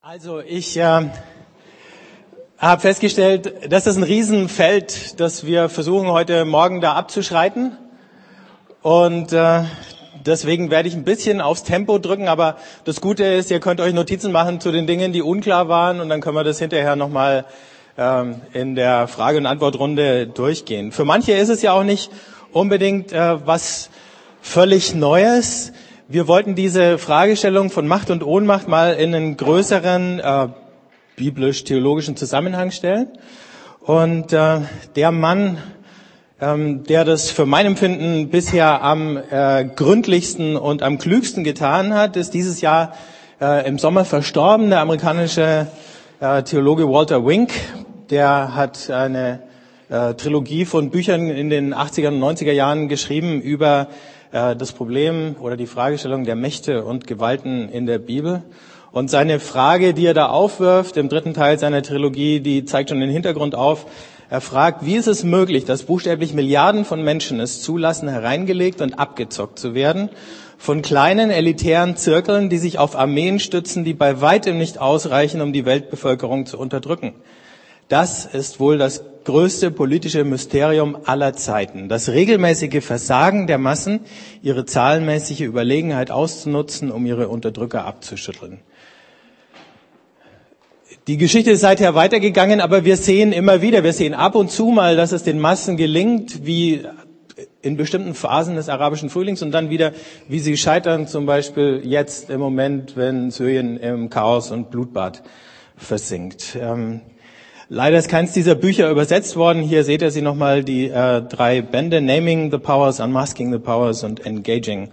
Also ich äh, habe festgestellt, das ist ein Riesenfeld, das wir versuchen heute Morgen da abzuschreiten. Und äh, deswegen werde ich ein bisschen aufs Tempo drücken. Aber das Gute ist, ihr könnt euch Notizen machen zu den Dingen, die unklar waren. Und dann können wir das hinterher nochmal ähm, in der Frage- und Antwortrunde durchgehen. Für manche ist es ja auch nicht unbedingt äh, was völlig Neues. Wir wollten diese Fragestellung von Macht und Ohnmacht mal in einen größeren äh, biblisch-theologischen Zusammenhang stellen. Und äh, der Mann, ähm, der das für mein Empfinden bisher am äh, gründlichsten und am klügsten getan hat, ist dieses Jahr äh, im Sommer verstorben, der amerikanische äh, Theologe Walter Wink. Der hat eine äh, Trilogie von Büchern in den 80er und 90er Jahren geschrieben über äh, das Problem oder die Fragestellung der Mächte und Gewalten in der Bibel. Und seine Frage, die er da aufwirft im dritten Teil seiner Trilogie, die zeigt schon den Hintergrund auf. Er fragt, wie ist es möglich, dass buchstäblich Milliarden von Menschen es zulassen, hereingelegt und abgezockt zu werden von kleinen elitären Zirkeln, die sich auf Armeen stützen, die bei weitem nicht ausreichen, um die Weltbevölkerung zu unterdrücken. Das ist wohl das größte politische Mysterium aller Zeiten. Das regelmäßige Versagen der Massen, ihre zahlenmäßige Überlegenheit auszunutzen, um ihre Unterdrücker abzuschütteln. Die Geschichte ist seither weitergegangen, aber wir sehen immer wieder, wir sehen ab und zu mal, dass es den Massen gelingt, wie in bestimmten Phasen des arabischen Frühlings und dann wieder, wie sie scheitern, zum Beispiel jetzt im Moment, wenn Syrien im Chaos und Blutbad versinkt. Ähm, Leider ist keins dieser Bücher übersetzt worden. Hier seht ihr sie nochmal, die äh, drei Bände, Naming the Powers, Unmasking the Powers und Engaging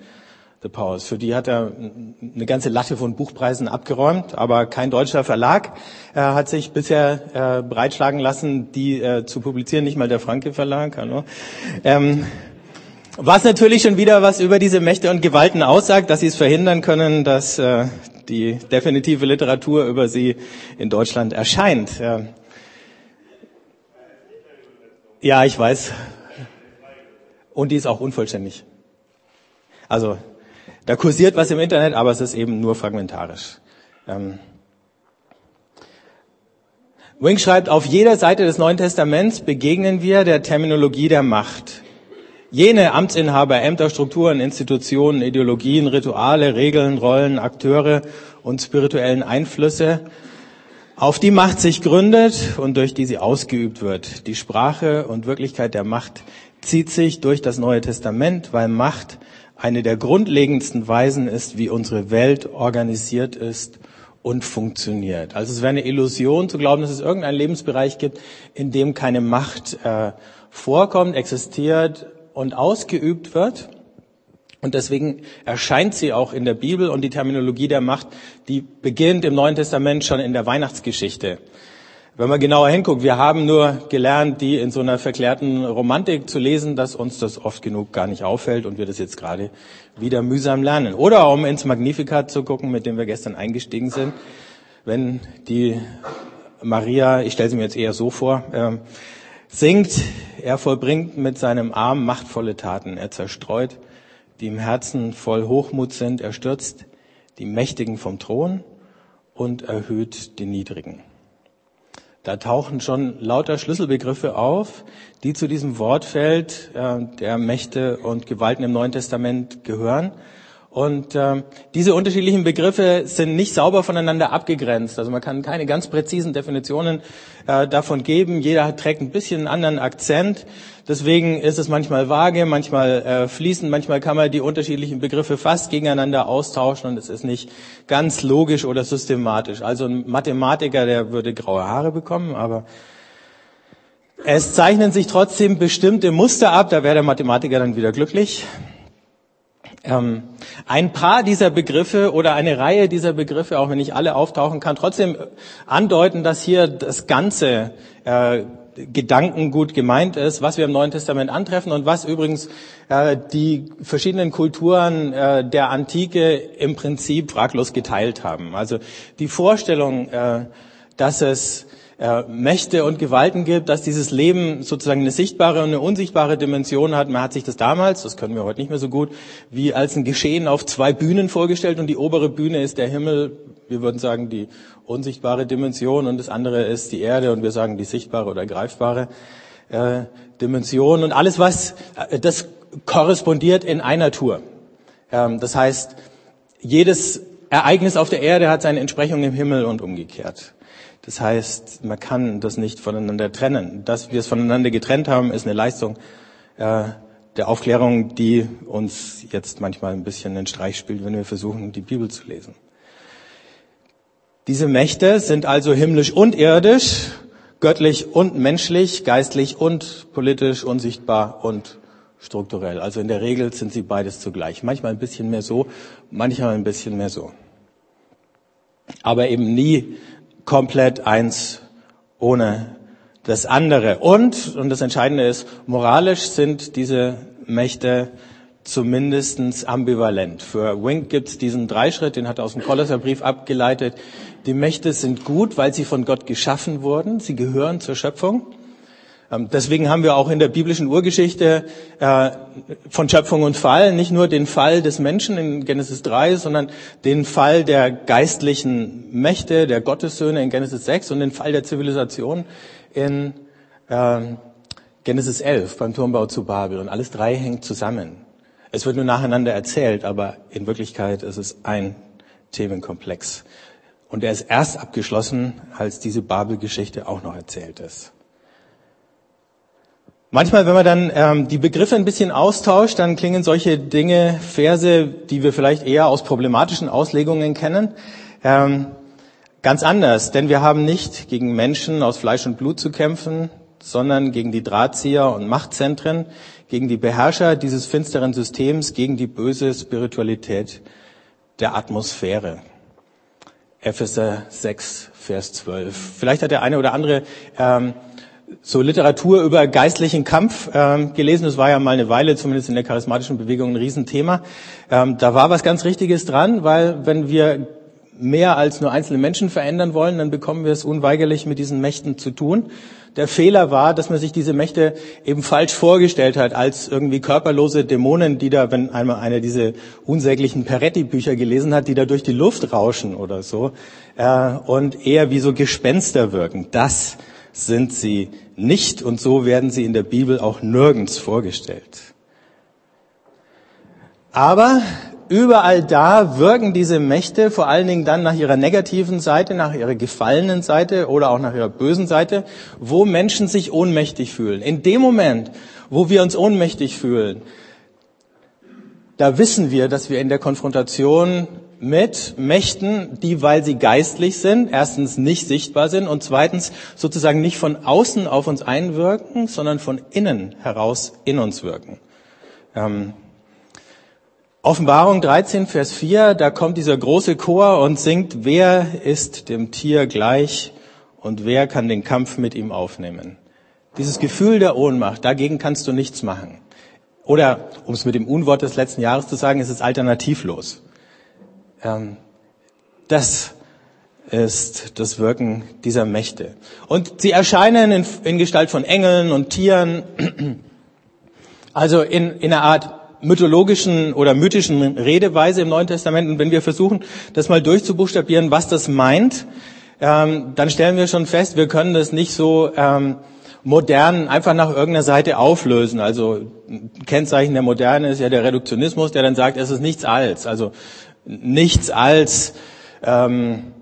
the Powers. Für die hat er eine ganze Latte von Buchpreisen abgeräumt, aber kein deutscher Verlag äh, hat sich bisher äh, breitschlagen lassen, die äh, zu publizieren, nicht mal der Franke Verlag. Hallo. Ähm, was natürlich schon wieder was über diese Mächte und Gewalten aussagt, dass sie es verhindern können, dass äh, die definitive Literatur über sie in Deutschland erscheint. Äh, ja, ich weiß. Und die ist auch unvollständig. Also, da kursiert was im Internet, aber es ist eben nur fragmentarisch. Ähm Wink schreibt, auf jeder Seite des Neuen Testaments begegnen wir der Terminologie der Macht. Jene Amtsinhaber, Ämter, Strukturen, Institutionen, Ideologien, Rituale, Regeln, Rollen, Akteure und spirituellen Einflüsse auf die Macht sich gründet und durch die sie ausgeübt wird. Die Sprache und Wirklichkeit der Macht zieht sich durch das Neue Testament, weil Macht eine der grundlegendsten Weisen ist, wie unsere Welt organisiert ist und funktioniert. Also es wäre eine Illusion zu glauben, dass es irgendeinen Lebensbereich gibt, in dem keine Macht äh, vorkommt, existiert und ausgeübt wird. Und deswegen erscheint sie auch in der Bibel und die Terminologie der Macht, die beginnt im Neuen Testament schon in der Weihnachtsgeschichte. Wenn man genauer hinguckt, wir haben nur gelernt, die in so einer verklärten Romantik zu lesen, dass uns das oft genug gar nicht auffällt und wir das jetzt gerade wieder mühsam lernen. Oder um ins Magnificat zu gucken, mit dem wir gestern eingestiegen sind, wenn die Maria, ich stelle sie mir jetzt eher so vor, äh, singt, er vollbringt mit seinem Arm machtvolle Taten, er zerstreut die im Herzen voll Hochmut sind, er stürzt die Mächtigen vom Thron und erhöht die Niedrigen. Da tauchen schon lauter Schlüsselbegriffe auf, die zu diesem Wortfeld äh, der Mächte und Gewalten im Neuen Testament gehören. Und äh, diese unterschiedlichen Begriffe sind nicht sauber voneinander abgegrenzt. Also man kann keine ganz präzisen Definitionen äh, davon geben. Jeder trägt ein bisschen einen anderen Akzent. Deswegen ist es manchmal vage, manchmal äh, fließend, manchmal kann man die unterschiedlichen Begriffe fast gegeneinander austauschen und es ist nicht ganz logisch oder systematisch. Also ein Mathematiker, der würde graue Haare bekommen, aber es zeichnen sich trotzdem bestimmte Muster ab. Da wäre der Mathematiker dann wieder glücklich. Ähm, ein paar dieser Begriffe oder eine Reihe dieser Begriffe, auch wenn nicht alle auftauchen, kann trotzdem andeuten, dass hier das ganze äh, Gedankengut gemeint ist, was wir im Neuen Testament antreffen und was übrigens äh, die verschiedenen Kulturen äh, der Antike im Prinzip fraglos geteilt haben. Also die Vorstellung, äh, dass es Mächte und Gewalten gibt, dass dieses Leben sozusagen eine sichtbare und eine unsichtbare Dimension hat. Man hat sich das damals, das können wir heute nicht mehr so gut, wie als ein Geschehen auf zwei Bühnen vorgestellt und die obere Bühne ist der Himmel, wir würden sagen die unsichtbare Dimension und das andere ist die Erde und wir sagen die sichtbare oder greifbare äh, Dimension und alles was, äh, das korrespondiert in einer Tour. Ähm, das heißt, jedes Ereignis auf der Erde hat seine Entsprechung im Himmel und umgekehrt. Das heißt, man kann das nicht voneinander trennen. Dass wir es voneinander getrennt haben, ist eine Leistung äh, der Aufklärung, die uns jetzt manchmal ein bisschen einen Streich spielt, wenn wir versuchen, die Bibel zu lesen. Diese Mächte sind also himmlisch und irdisch, göttlich und menschlich, geistlich und politisch, unsichtbar und strukturell. Also in der Regel sind sie beides zugleich. Manchmal ein bisschen mehr so, manchmal ein bisschen mehr so. Aber eben nie komplett eins ohne das andere. Und, und das Entscheidende ist, moralisch sind diese Mächte zumindestens ambivalent. Für Wink gibt es diesen Dreischritt, den hat er aus dem Kolosserbrief abgeleitet. Die Mächte sind gut, weil sie von Gott geschaffen wurden. Sie gehören zur Schöpfung. Ähm, deswegen haben wir auch in der biblischen Urgeschichte äh, von Schöpfung und Fall nicht nur den Fall des Menschen in Genesis 3, sondern den Fall der geistlichen Mächte, der Gottessöhne in Genesis 6 und den Fall der Zivilisation in ähm, Genesis 11 beim Turmbau zu Babel. Und alles drei hängt zusammen. Es wird nur nacheinander erzählt, aber in Wirklichkeit ist es ein Themenkomplex. Und er ist erst abgeschlossen, als diese Babel-Geschichte auch noch erzählt ist. Manchmal, wenn man dann ähm, die Begriffe ein bisschen austauscht, dann klingen solche Dinge, Verse, die wir vielleicht eher aus problematischen Auslegungen kennen, ähm, ganz anders. Denn wir haben nicht gegen Menschen aus Fleisch und Blut zu kämpfen, sondern gegen die Drahtzieher und Machtzentren, gegen die Beherrscher dieses finsteren Systems, gegen die böse Spiritualität der Atmosphäre. Epheser 6, Vers 12. Vielleicht hat der eine oder andere ähm, so Literatur über geistlichen Kampf ähm, gelesen. Das war ja mal eine Weile, zumindest in der charismatischen Bewegung, ein Riesenthema. Ähm, da war was ganz Richtiges dran, weil wenn wir mehr als nur einzelne Menschen verändern wollen, dann bekommen wir es unweigerlich mit diesen Mächten zu tun. Der Fehler war, dass man sich diese Mächte eben falsch vorgestellt hat, als irgendwie körperlose Dämonen, die da, wenn einmal einer diese unsäglichen Peretti-Bücher gelesen hat, die da durch die Luft rauschen oder so, äh, und eher wie so Gespenster wirken. Das sind sie nicht und so werden sie in der Bibel auch nirgends vorgestellt. Aber überall da wirken diese Mächte vor allen Dingen dann nach ihrer negativen Seite, nach ihrer gefallenen Seite oder auch nach ihrer bösen Seite, wo Menschen sich ohnmächtig fühlen. In dem Moment, wo wir uns ohnmächtig fühlen, da wissen wir, dass wir in der Konfrontation mit Mächten, die, weil sie geistlich sind, erstens nicht sichtbar sind und zweitens sozusagen nicht von außen auf uns einwirken, sondern von innen heraus in uns wirken. Ähm, Offenbarung 13, Vers 4, da kommt dieser große Chor und singt, wer ist dem Tier gleich und wer kann den Kampf mit ihm aufnehmen? Dieses Gefühl der Ohnmacht, dagegen kannst du nichts machen. Oder, um es mit dem Unwort des letzten Jahres zu sagen, es ist alternativlos. Ähm, das ist das Wirken dieser Mächte. Und sie erscheinen in, in Gestalt von Engeln und Tieren, also in, in einer Art mythologischen oder mythischen Redeweise im Neuen Testament. Und wenn wir versuchen, das mal durchzubuchstabieren, was das meint, ähm, dann stellen wir schon fest, wir können das nicht so ähm, modern einfach nach irgendeiner Seite auflösen. Also Kennzeichen der Moderne ist ja der Reduktionismus, der dann sagt, es ist nichts als. Also nichts als ähm,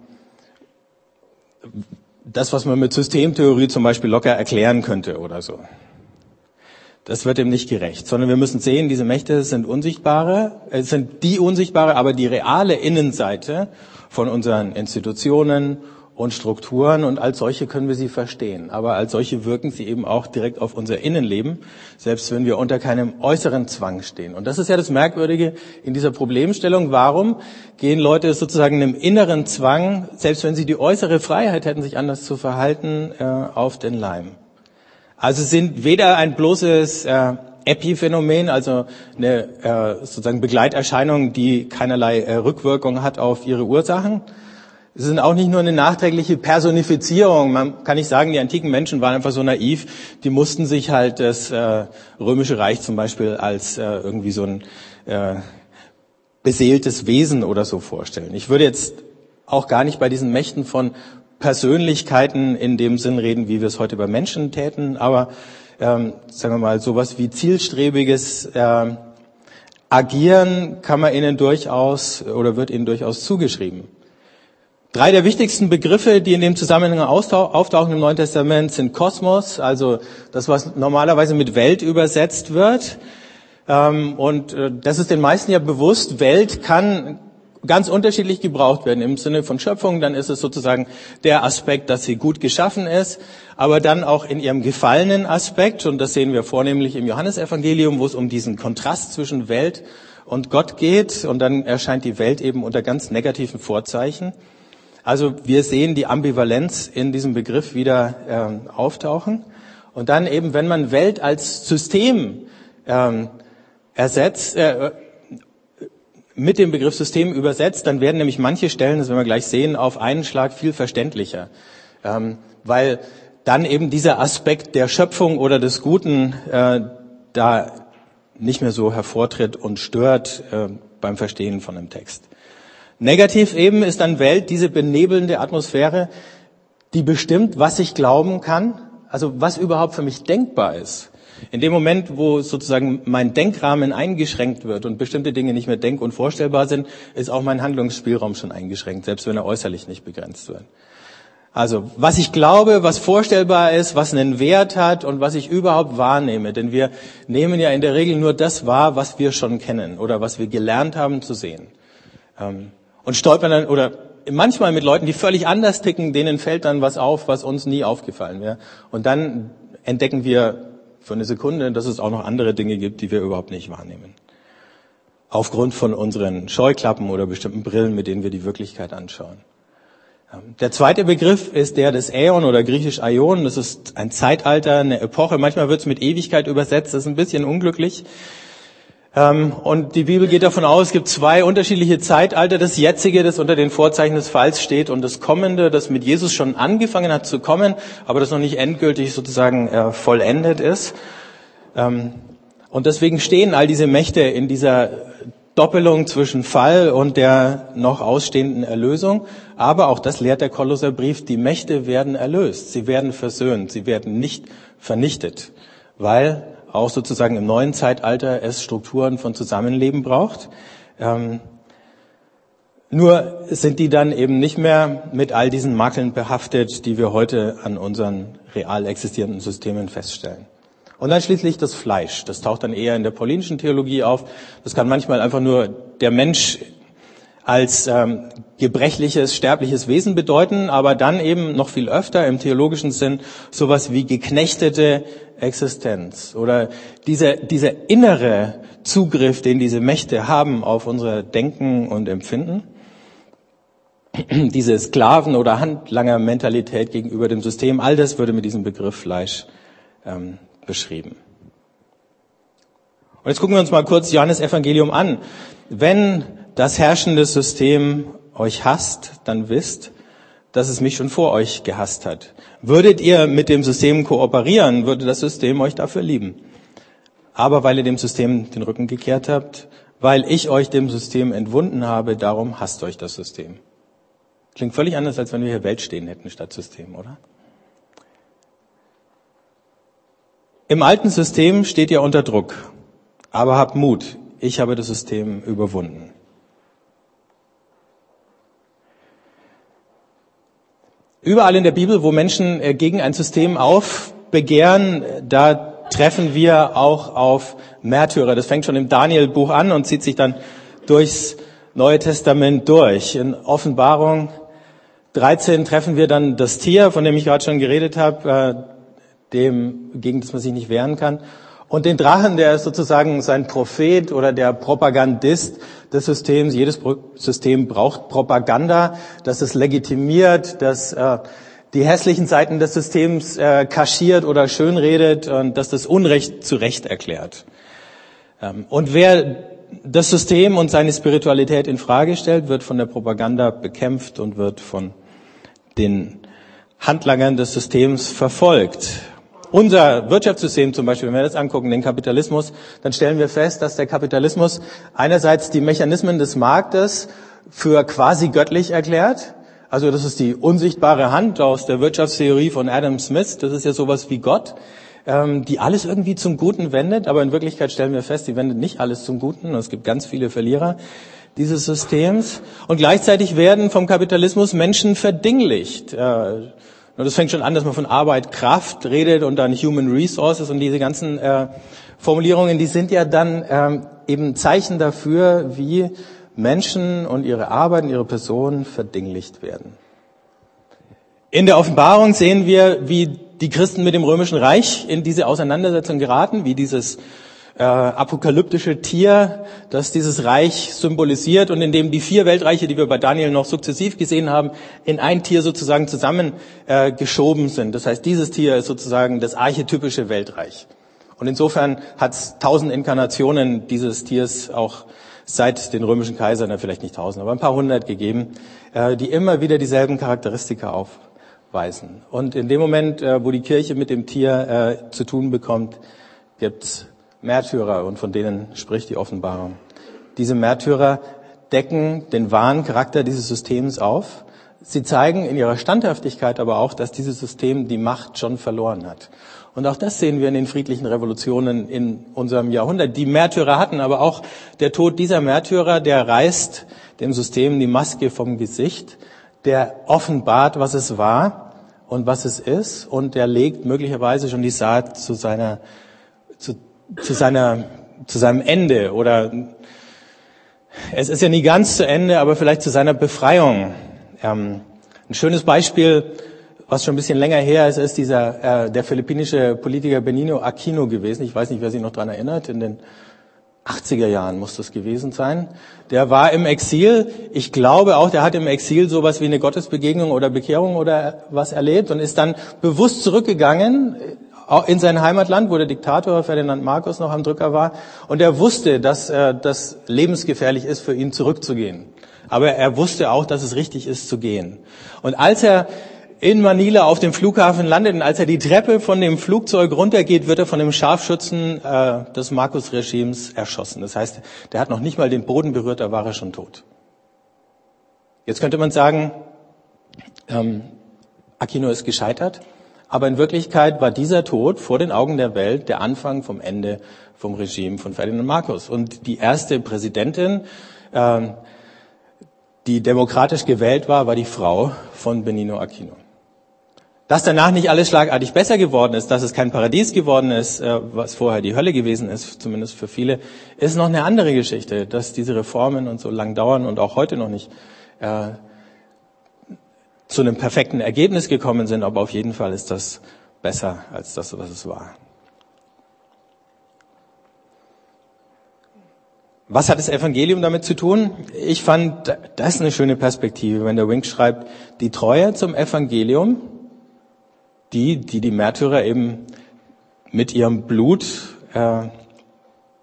das, was man mit Systemtheorie zum Beispiel locker erklären könnte oder so. Das wird dem nicht gerecht, sondern wir müssen sehen, diese Mächte sind unsichtbare, äh, sind die unsichtbare, aber die reale Innenseite von unseren Institutionen und Strukturen und als solche können wir sie verstehen. Aber als solche wirken sie eben auch direkt auf unser Innenleben, selbst wenn wir unter keinem äußeren Zwang stehen. Und das ist ja das Merkwürdige in dieser Problemstellung. Warum gehen Leute sozusagen einem inneren Zwang, selbst wenn sie die äußere Freiheit hätten, sich anders zu verhalten, äh, auf den Leim? Also sind weder ein bloßes äh, Epiphänomen, also eine äh, sozusagen Begleiterscheinung, die keinerlei Rückwirkung hat auf ihre Ursachen, Sie sind auch nicht nur eine nachträgliche Personifizierung. Man kann nicht sagen, die antiken Menschen waren einfach so naiv. Die mussten sich halt das äh, römische Reich zum Beispiel als äh, irgendwie so ein äh, beseeltes Wesen oder so vorstellen. Ich würde jetzt auch gar nicht bei diesen Mächten von Persönlichkeiten in dem Sinn reden, wie wir es heute bei Menschen täten, aber ähm, sagen wir mal sowas wie zielstrebiges äh, Agieren kann man ihnen durchaus oder wird ihnen durchaus zugeschrieben. Drei der wichtigsten Begriffe, die in dem Zusammenhang auftauchen im Neuen Testament, sind Kosmos, also das, was normalerweise mit Welt übersetzt wird. Ähm, und äh, das ist den meisten ja bewusst. Welt kann ganz unterschiedlich gebraucht werden. Im Sinne von Schöpfung, dann ist es sozusagen der Aspekt, dass sie gut geschaffen ist, aber dann auch in ihrem gefallenen Aspekt, und das sehen wir vornehmlich im Johannesevangelium, wo es um diesen Kontrast zwischen Welt und Gott geht, und dann erscheint die Welt eben unter ganz negativen Vorzeichen. Also wir sehen die Ambivalenz in diesem Begriff wieder äh, auftauchen. Und dann eben, wenn man Welt als System ähm, ersetzt, äh, mit dem Begriff System übersetzt, dann werden nämlich manche Stellen, das werden wir gleich sehen, auf einen Schlag viel verständlicher. Ähm, weil dann eben dieser Aspekt der Schöpfung oder des Guten äh, da nicht mehr so hervortritt und stört äh, beim Verstehen von einem Text. Negativ eben ist dann Welt diese benebelnde Atmosphäre, die bestimmt, was ich glauben kann, also was überhaupt für mich denkbar ist. In dem Moment, wo sozusagen mein Denkrahmen eingeschränkt wird und bestimmte Dinge nicht mehr denk- und vorstellbar sind, ist auch mein Handlungsspielraum schon eingeschränkt, selbst wenn er äußerlich nicht begrenzt wird. Also, was ich glaube, was vorstellbar ist, was einen Wert hat und was ich überhaupt wahrnehme. Denn wir nehmen ja in der Regel nur das wahr, was wir schon kennen oder was wir gelernt haben zu sehen. Ähm, und stolpern dann, oder manchmal mit Leuten, die völlig anders ticken, denen fällt dann was auf, was uns nie aufgefallen wäre. Und dann entdecken wir für eine Sekunde, dass es auch noch andere Dinge gibt, die wir überhaupt nicht wahrnehmen. Aufgrund von unseren Scheuklappen oder bestimmten Brillen, mit denen wir die Wirklichkeit anschauen. Der zweite Begriff ist der des Äon oder griechisch Aion. Das ist ein Zeitalter, eine Epoche. Manchmal wird es mit Ewigkeit übersetzt. Das ist ein bisschen unglücklich. Ähm, und die Bibel geht davon aus, es gibt zwei unterschiedliche Zeitalter. Das jetzige, das unter den Vorzeichen des Falls steht, und das kommende, das mit Jesus schon angefangen hat zu kommen, aber das noch nicht endgültig sozusagen äh, vollendet ist. Ähm, und deswegen stehen all diese Mächte in dieser Doppelung zwischen Fall und der noch ausstehenden Erlösung. Aber auch das lehrt der Kolosserbrief, die Mächte werden erlöst, sie werden versöhnt, sie werden nicht vernichtet, weil auch sozusagen im neuen Zeitalter es Strukturen von Zusammenleben braucht. Ähm, nur sind die dann eben nicht mehr mit all diesen Makeln behaftet, die wir heute an unseren real existierenden Systemen feststellen. Und dann schließlich das Fleisch. Das taucht dann eher in der paulinischen Theologie auf. Das kann manchmal einfach nur der Mensch als ähm, gebrechliches, sterbliches Wesen bedeuten, aber dann eben noch viel öfter im theologischen Sinn sowas wie geknechtete Existenz oder dieser, dieser innere Zugriff, den diese Mächte haben auf unser Denken und Empfinden. Diese Sklaven- oder Handlanger-Mentalität gegenüber dem System, all das würde mit diesem Begriff Fleisch ähm, beschrieben. Und jetzt gucken wir uns mal kurz Johannes Evangelium an. Wenn das herrschende System euch hasst, dann wisst, dass es mich schon vor euch gehasst hat. Würdet ihr mit dem System kooperieren, würde das System euch dafür lieben. Aber weil ihr dem System den Rücken gekehrt habt, weil ich euch dem System entwunden habe, darum hasst euch das System. Klingt völlig anders, als wenn wir hier Welt stehen hätten statt System, oder? Im alten System steht ihr unter Druck. Aber habt Mut. Ich habe das System überwunden. Überall in der Bibel, wo Menschen äh, gegen ein System aufbegehren, da treffen wir auch auf Märtyrer. Das fängt schon im Daniel-Buch an und zieht sich dann durchs Neue Testament durch. In Offenbarung 13 treffen wir dann das Tier, von dem ich gerade schon geredet habe, äh, dem, gegen das man sich nicht wehren kann. Und den Drachen, der ist sozusagen sein Prophet oder der Propagandist des Systems. Jedes System braucht Propaganda, das es legitimiert, das äh, die hässlichen Seiten des Systems äh, kaschiert oder schönredet und das das Unrecht zu Recht erklärt. Ähm, und wer das System und seine Spiritualität in Frage stellt, wird von der Propaganda bekämpft und wird von den Handlangern des Systems verfolgt. Unser Wirtschaftssystem zum Beispiel, wenn wir das angucken, den Kapitalismus, dann stellen wir fest, dass der Kapitalismus einerseits die Mechanismen des Marktes für quasi göttlich erklärt. Also das ist die unsichtbare Hand aus der Wirtschaftstheorie von Adam Smith. Das ist ja sowas wie Gott, ähm, die alles irgendwie zum Guten wendet. Aber in Wirklichkeit stellen wir fest, sie wendet nicht alles zum Guten. Es gibt ganz viele Verlierer dieses Systems. Und gleichzeitig werden vom Kapitalismus Menschen verdinglicht. Das fängt schon an, dass man von Arbeit, Kraft redet und dann Human Resources und diese ganzen äh, Formulierungen, die sind ja dann ähm, eben Zeichen dafür, wie Menschen und ihre Arbeit und ihre Person verdinglicht werden. In der Offenbarung sehen wir, wie die Christen mit dem römischen Reich in diese Auseinandersetzung geraten, wie dieses äh, apokalyptische Tier, das dieses Reich symbolisiert und in dem die vier Weltreiche, die wir bei Daniel noch sukzessiv gesehen haben, in ein Tier sozusagen zusammengeschoben äh, sind. Das heißt, dieses Tier ist sozusagen das archetypische Weltreich. Und insofern hat es tausend Inkarnationen dieses Tiers auch seit den römischen Kaisern, vielleicht nicht tausend, aber ein paar hundert gegeben, äh, die immer wieder dieselben Charakteristika aufweisen. Und in dem Moment, äh, wo die Kirche mit dem Tier äh, zu tun bekommt, gibt's Märtyrer und von denen spricht die Offenbarung. Diese Märtyrer decken den wahren Charakter dieses Systems auf. Sie zeigen in ihrer Standhaftigkeit aber auch, dass dieses System die Macht schon verloren hat. Und auch das sehen wir in den friedlichen Revolutionen in unserem Jahrhundert. Die Märtyrer hatten aber auch der Tod dieser Märtyrer, der reißt dem System die Maske vom Gesicht, der offenbart, was es war und was es ist und der legt möglicherweise schon die Saat zu seiner zu zu, seiner, zu seinem Ende oder es ist ja nie ganz zu Ende, aber vielleicht zu seiner Befreiung. Ähm, ein schönes Beispiel, was schon ein bisschen länger her ist, ist dieser äh, der philippinische Politiker Benino Aquino gewesen. Ich weiß nicht, wer sich noch dran erinnert. In den 80er Jahren muss das gewesen sein. Der war im Exil. Ich glaube auch, der hat im Exil sowas wie eine Gottesbegegnung oder Bekehrung oder was erlebt und ist dann bewusst zurückgegangen in sein Heimatland, wo der Diktator Ferdinand Marcos noch am Drücker war. Und er wusste, dass äh, das lebensgefährlich ist, für ihn zurückzugehen. Aber er wusste auch, dass es richtig ist, zu gehen. Und als er in Manila auf dem Flughafen landet und als er die Treppe von dem Flugzeug runtergeht, wird er von dem Scharfschützen äh, des Marcos-Regimes erschossen. Das heißt, der hat noch nicht mal den Boden berührt, da war er schon tot. Jetzt könnte man sagen, ähm, Aquino ist gescheitert. Aber in Wirklichkeit war dieser Tod vor den Augen der Welt der Anfang vom Ende vom Regime von Ferdinand Marcos. Und die erste Präsidentin, äh, die demokratisch gewählt war, war die Frau von Benino Aquino. Dass danach nicht alles schlagartig besser geworden ist, dass es kein Paradies geworden ist, äh, was vorher die Hölle gewesen ist, zumindest für viele, ist noch eine andere Geschichte. Dass diese Reformen und so lang dauern und auch heute noch nicht äh, zu einem perfekten Ergebnis gekommen sind, aber auf jeden Fall ist das besser als das, was es war. Was hat das Evangelium damit zu tun? Ich fand, das ist eine schöne Perspektive, wenn der Wink schreibt, die Treue zum Evangelium, die, die die Märtyrer eben mit ihrem Blut äh,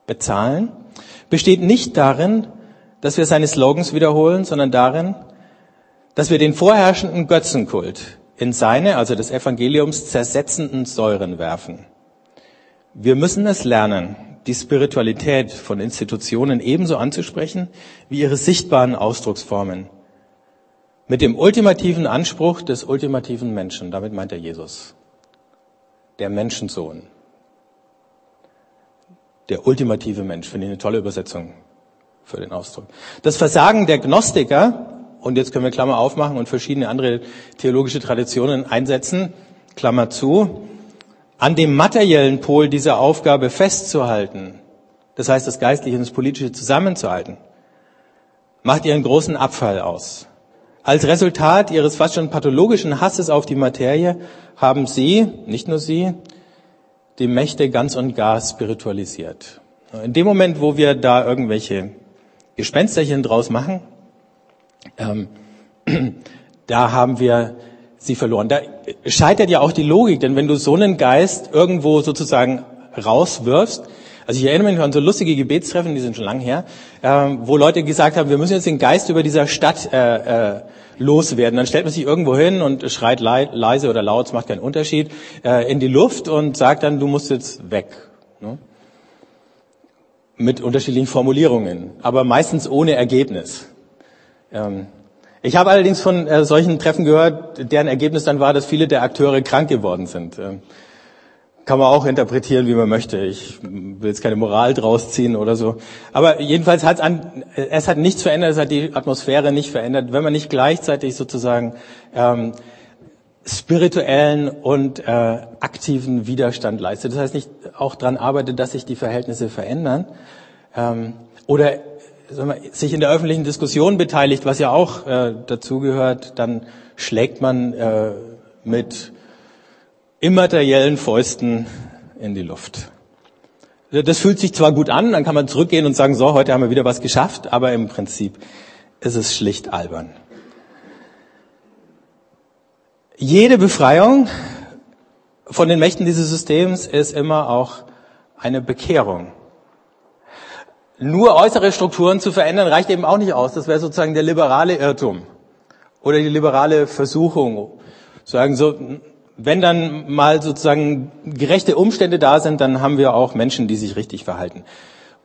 bezahlen, besteht nicht darin, dass wir seine Slogans wiederholen, sondern darin, dass wir den vorherrschenden Götzenkult in seine, also des Evangeliums, zersetzenden Säuren werfen. Wir müssen es lernen, die Spiritualität von Institutionen ebenso anzusprechen wie ihre sichtbaren Ausdrucksformen. Mit dem ultimativen Anspruch des ultimativen Menschen, damit meint er Jesus, der Menschensohn. Der ultimative Mensch, finde ich eine tolle Übersetzung für den Ausdruck. Das Versagen der Gnostiker und jetzt können wir Klammer aufmachen und verschiedene andere theologische Traditionen einsetzen, Klammer zu, an dem materiellen Pol dieser Aufgabe festzuhalten, das heißt das Geistliche und das Politische zusammenzuhalten, macht ihren großen Abfall aus. Als Resultat ihres fast schon pathologischen Hasses auf die Materie haben sie, nicht nur sie, die Mächte ganz und gar spiritualisiert. In dem Moment, wo wir da irgendwelche Gespensterchen draus machen, ähm, da haben wir sie verloren. Da scheitert ja auch die Logik, denn wenn du so einen Geist irgendwo sozusagen rauswirfst, Also ich erinnere mich an so lustige Gebetstreffen, die sind schon lang her, äh, wo Leute gesagt haben, wir müssen jetzt den Geist über dieser Stadt äh, äh, loswerden. Dann stellt man sich irgendwo hin und schreit leise oder laut, es macht keinen Unterschied, äh, in die Luft und sagt dann, du musst jetzt weg. Ne? Mit unterschiedlichen Formulierungen, aber meistens ohne Ergebnis. Ähm, ich habe allerdings von äh, solchen Treffen gehört, deren Ergebnis dann war, dass viele der Akteure krank geworden sind. Ähm, kann man auch interpretieren, wie man möchte. Ich will jetzt keine Moral draus ziehen oder so. Aber jedenfalls hat es an, es hat nichts verändert, es hat die Atmosphäre nicht verändert, wenn man nicht gleichzeitig sozusagen ähm, spirituellen und äh, aktiven Widerstand leistet. Das heißt nicht auch daran arbeitet, dass sich die Verhältnisse verändern ähm, oder sich in der öffentlichen Diskussion beteiligt, was ja auch äh, dazugehört, dann schlägt man äh, mit immateriellen Fäusten in die Luft. Das fühlt sich zwar gut an, dann kann man zurückgehen und sagen, so, heute haben wir wieder was geschafft, aber im Prinzip ist es schlicht albern. Jede Befreiung von den Mächten dieses Systems ist immer auch eine Bekehrung. Nur äußere Strukturen zu verändern reicht eben auch nicht aus. Das wäre sozusagen der liberale Irrtum oder die liberale Versuchung. Sagen so, wenn dann mal sozusagen gerechte Umstände da sind, dann haben wir auch Menschen, die sich richtig verhalten.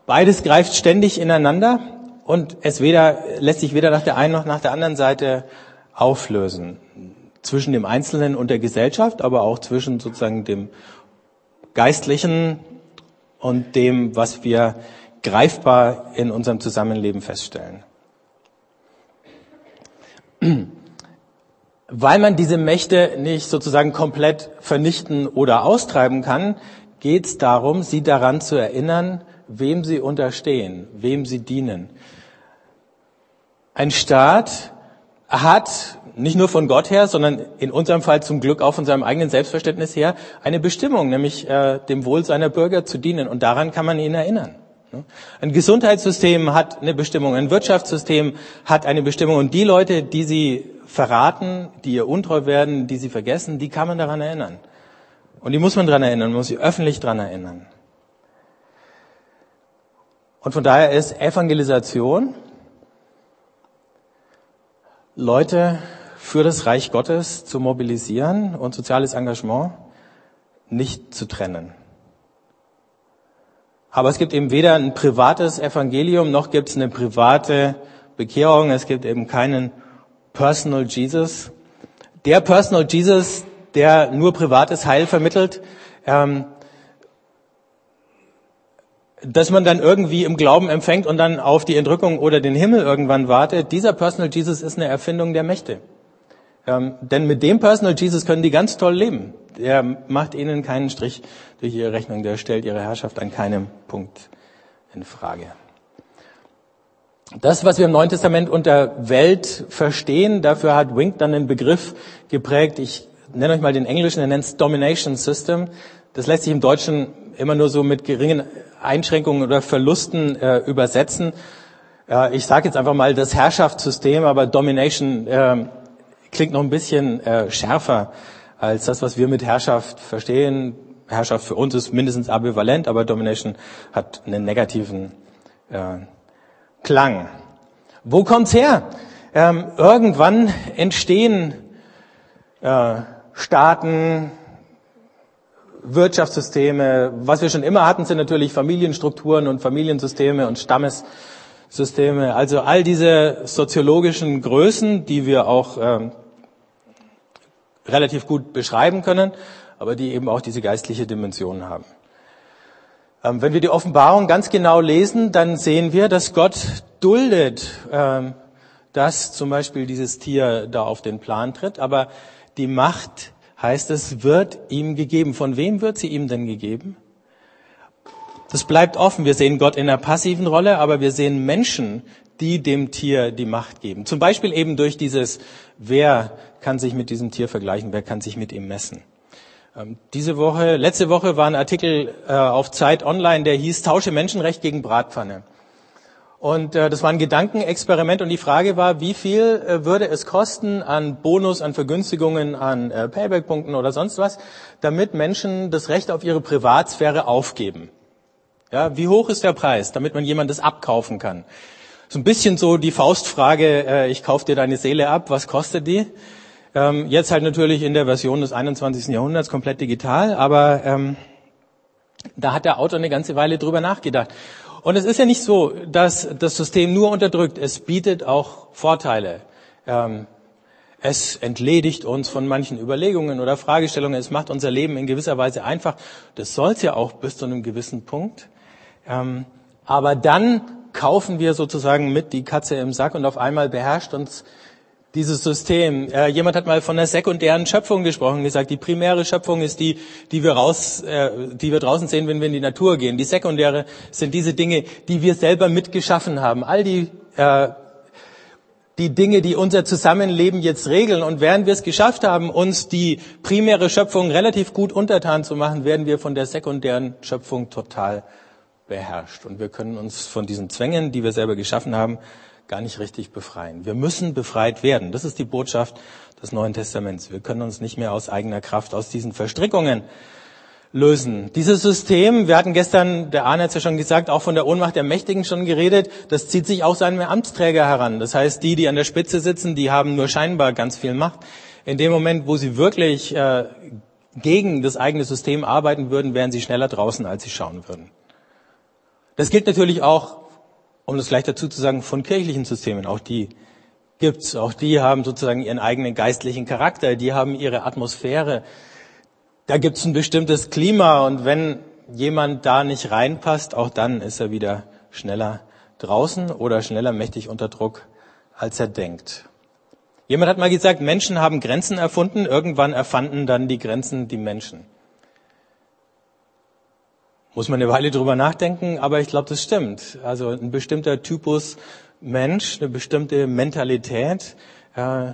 Beides greift ständig ineinander und es weder, lässt sich weder nach der einen noch nach der anderen Seite auflösen. Zwischen dem Einzelnen und der Gesellschaft, aber auch zwischen sozusagen dem Geistlichen und dem, was wir greifbar in unserem Zusammenleben feststellen weil man diese Mächte nicht sozusagen komplett vernichten oder austreiben kann, geht es darum, sie daran zu erinnern, wem sie unterstehen, wem sie dienen. Ein Staat hat nicht nur von Gott her, sondern in unserem Fall zum Glück auch von seinem eigenen Selbstverständnis her eine Bestimmung, nämlich äh, dem Wohl seiner Bürger zu dienen. Und daran kann man ihn erinnern. Ein Gesundheitssystem hat eine Bestimmung, ein Wirtschaftssystem hat eine Bestimmung und die Leute, die sie verraten, die ihr untreu werden, die sie vergessen, die kann man daran erinnern. Und die muss man daran erinnern, muss sie öffentlich daran erinnern. Und von daher ist Evangelisation, Leute für das Reich Gottes zu mobilisieren und soziales Engagement nicht zu trennen. Aber es gibt eben weder ein privates Evangelium, noch gibt es eine private Bekehrung. Es gibt eben keinen Personal Jesus. Der Personal Jesus, der nur privates Heil vermittelt, ähm, dass man dann irgendwie im Glauben empfängt und dann auf die Entrückung oder den Himmel irgendwann wartet, dieser Personal Jesus ist eine Erfindung der Mächte. Ähm, denn mit dem Personal Jesus können die ganz toll leben. Der macht ihnen keinen Strich durch ihre Rechnung, der stellt ihre Herrschaft an keinem Punkt in Frage. Das, was wir im Neuen Testament unter Welt verstehen, dafür hat Wink dann einen Begriff geprägt. Ich nenne euch mal den englischen, er nennt es Domination System. Das lässt sich im Deutschen immer nur so mit geringen Einschränkungen oder Verlusten äh, übersetzen. Äh, ich sage jetzt einfach mal das Herrschaftssystem, aber Domination äh, klingt noch ein bisschen äh, schärfer als das, was wir mit Herrschaft verstehen. Herrschaft für uns ist mindestens ambivalent, aber Domination hat einen negativen äh, Klang. Wo kommt's her? Ähm, irgendwann entstehen äh, Staaten, Wirtschaftssysteme. Was wir schon immer hatten, sind natürlich Familienstrukturen und Familiensysteme und Stammessysteme. Also all diese soziologischen Größen, die wir auch ähm, relativ gut beschreiben können, aber die eben auch diese geistliche Dimension haben. Ähm, wenn wir die Offenbarung ganz genau lesen, dann sehen wir, dass Gott duldet, ähm, dass zum Beispiel dieses Tier da auf den Plan tritt. Aber die Macht, heißt es, wird ihm gegeben. Von wem wird sie ihm denn gegeben? Das bleibt offen. Wir sehen Gott in einer passiven Rolle, aber wir sehen Menschen, die dem Tier die Macht geben. Zum Beispiel eben durch dieses, wer kann sich mit diesem Tier vergleichen, wer kann sich mit ihm messen. Ähm, diese Woche, letzte Woche war ein Artikel äh, auf Zeit Online, der hieß Tausche Menschenrecht gegen Bratpfanne. Und äh, das war ein Gedankenexperiment und die Frage war, wie viel äh, würde es kosten an Bonus, an Vergünstigungen, an Payback-Punkten oder sonst was, damit Menschen das Recht auf ihre Privatsphäre aufgeben. Ja, wie hoch ist der Preis, damit man jemandes abkaufen kann? So ein bisschen so die Faustfrage, ich kaufe dir deine Seele ab, was kostet die? Ähm, jetzt halt natürlich in der Version des 21. Jahrhunderts komplett digital, aber ähm, da hat der Autor eine ganze Weile drüber nachgedacht. Und es ist ja nicht so, dass das System nur unterdrückt, es bietet auch Vorteile. Ähm, es entledigt uns von manchen Überlegungen oder Fragestellungen. Es macht unser Leben in gewisser Weise einfach. Das soll es ja auch bis zu einem gewissen Punkt. Ähm, aber dann kaufen wir sozusagen mit die Katze im Sack und auf einmal beherrscht uns dieses System. Äh, jemand hat mal von der sekundären Schöpfung gesprochen, gesagt, die primäre Schöpfung ist die, die wir raus, äh, die wir draußen sehen, wenn wir in die Natur gehen. Die sekundäre sind diese Dinge, die wir selber mitgeschaffen haben. All die äh, die Dinge, die unser Zusammenleben jetzt regeln. Und während wir es geschafft haben, uns die primäre Schöpfung relativ gut untertan zu machen, werden wir von der sekundären Schöpfung total beherrscht. Und wir können uns von diesen Zwängen, die wir selber geschaffen haben, gar nicht richtig befreien. Wir müssen befreit werden. Das ist die Botschaft des Neuen Testaments. Wir können uns nicht mehr aus eigener Kraft aus diesen Verstrickungen lösen. Dieses System, wir hatten gestern, der Arne hat es ja schon gesagt, auch von der Ohnmacht der Mächtigen schon geredet, das zieht sich auch seine Amtsträger heran. Das heißt, die, die an der Spitze sitzen, die haben nur scheinbar ganz viel Macht. In dem Moment, wo sie wirklich äh, gegen das eigene System arbeiten würden, wären sie schneller draußen, als sie schauen würden. Das gilt natürlich auch, um das gleich dazu zu sagen, von kirchlichen Systemen. Auch die gibt's. Auch die haben sozusagen ihren eigenen geistlichen Charakter. Die haben ihre Atmosphäre da gibt es ein bestimmtes Klima und wenn jemand da nicht reinpasst, auch dann ist er wieder schneller draußen oder schneller mächtig unter Druck, als er denkt. Jemand hat mal gesagt, Menschen haben Grenzen erfunden, irgendwann erfanden dann die Grenzen die Menschen. Muss man eine Weile drüber nachdenken, aber ich glaube, das stimmt. Also ein bestimmter Typus Mensch, eine bestimmte Mentalität, äh,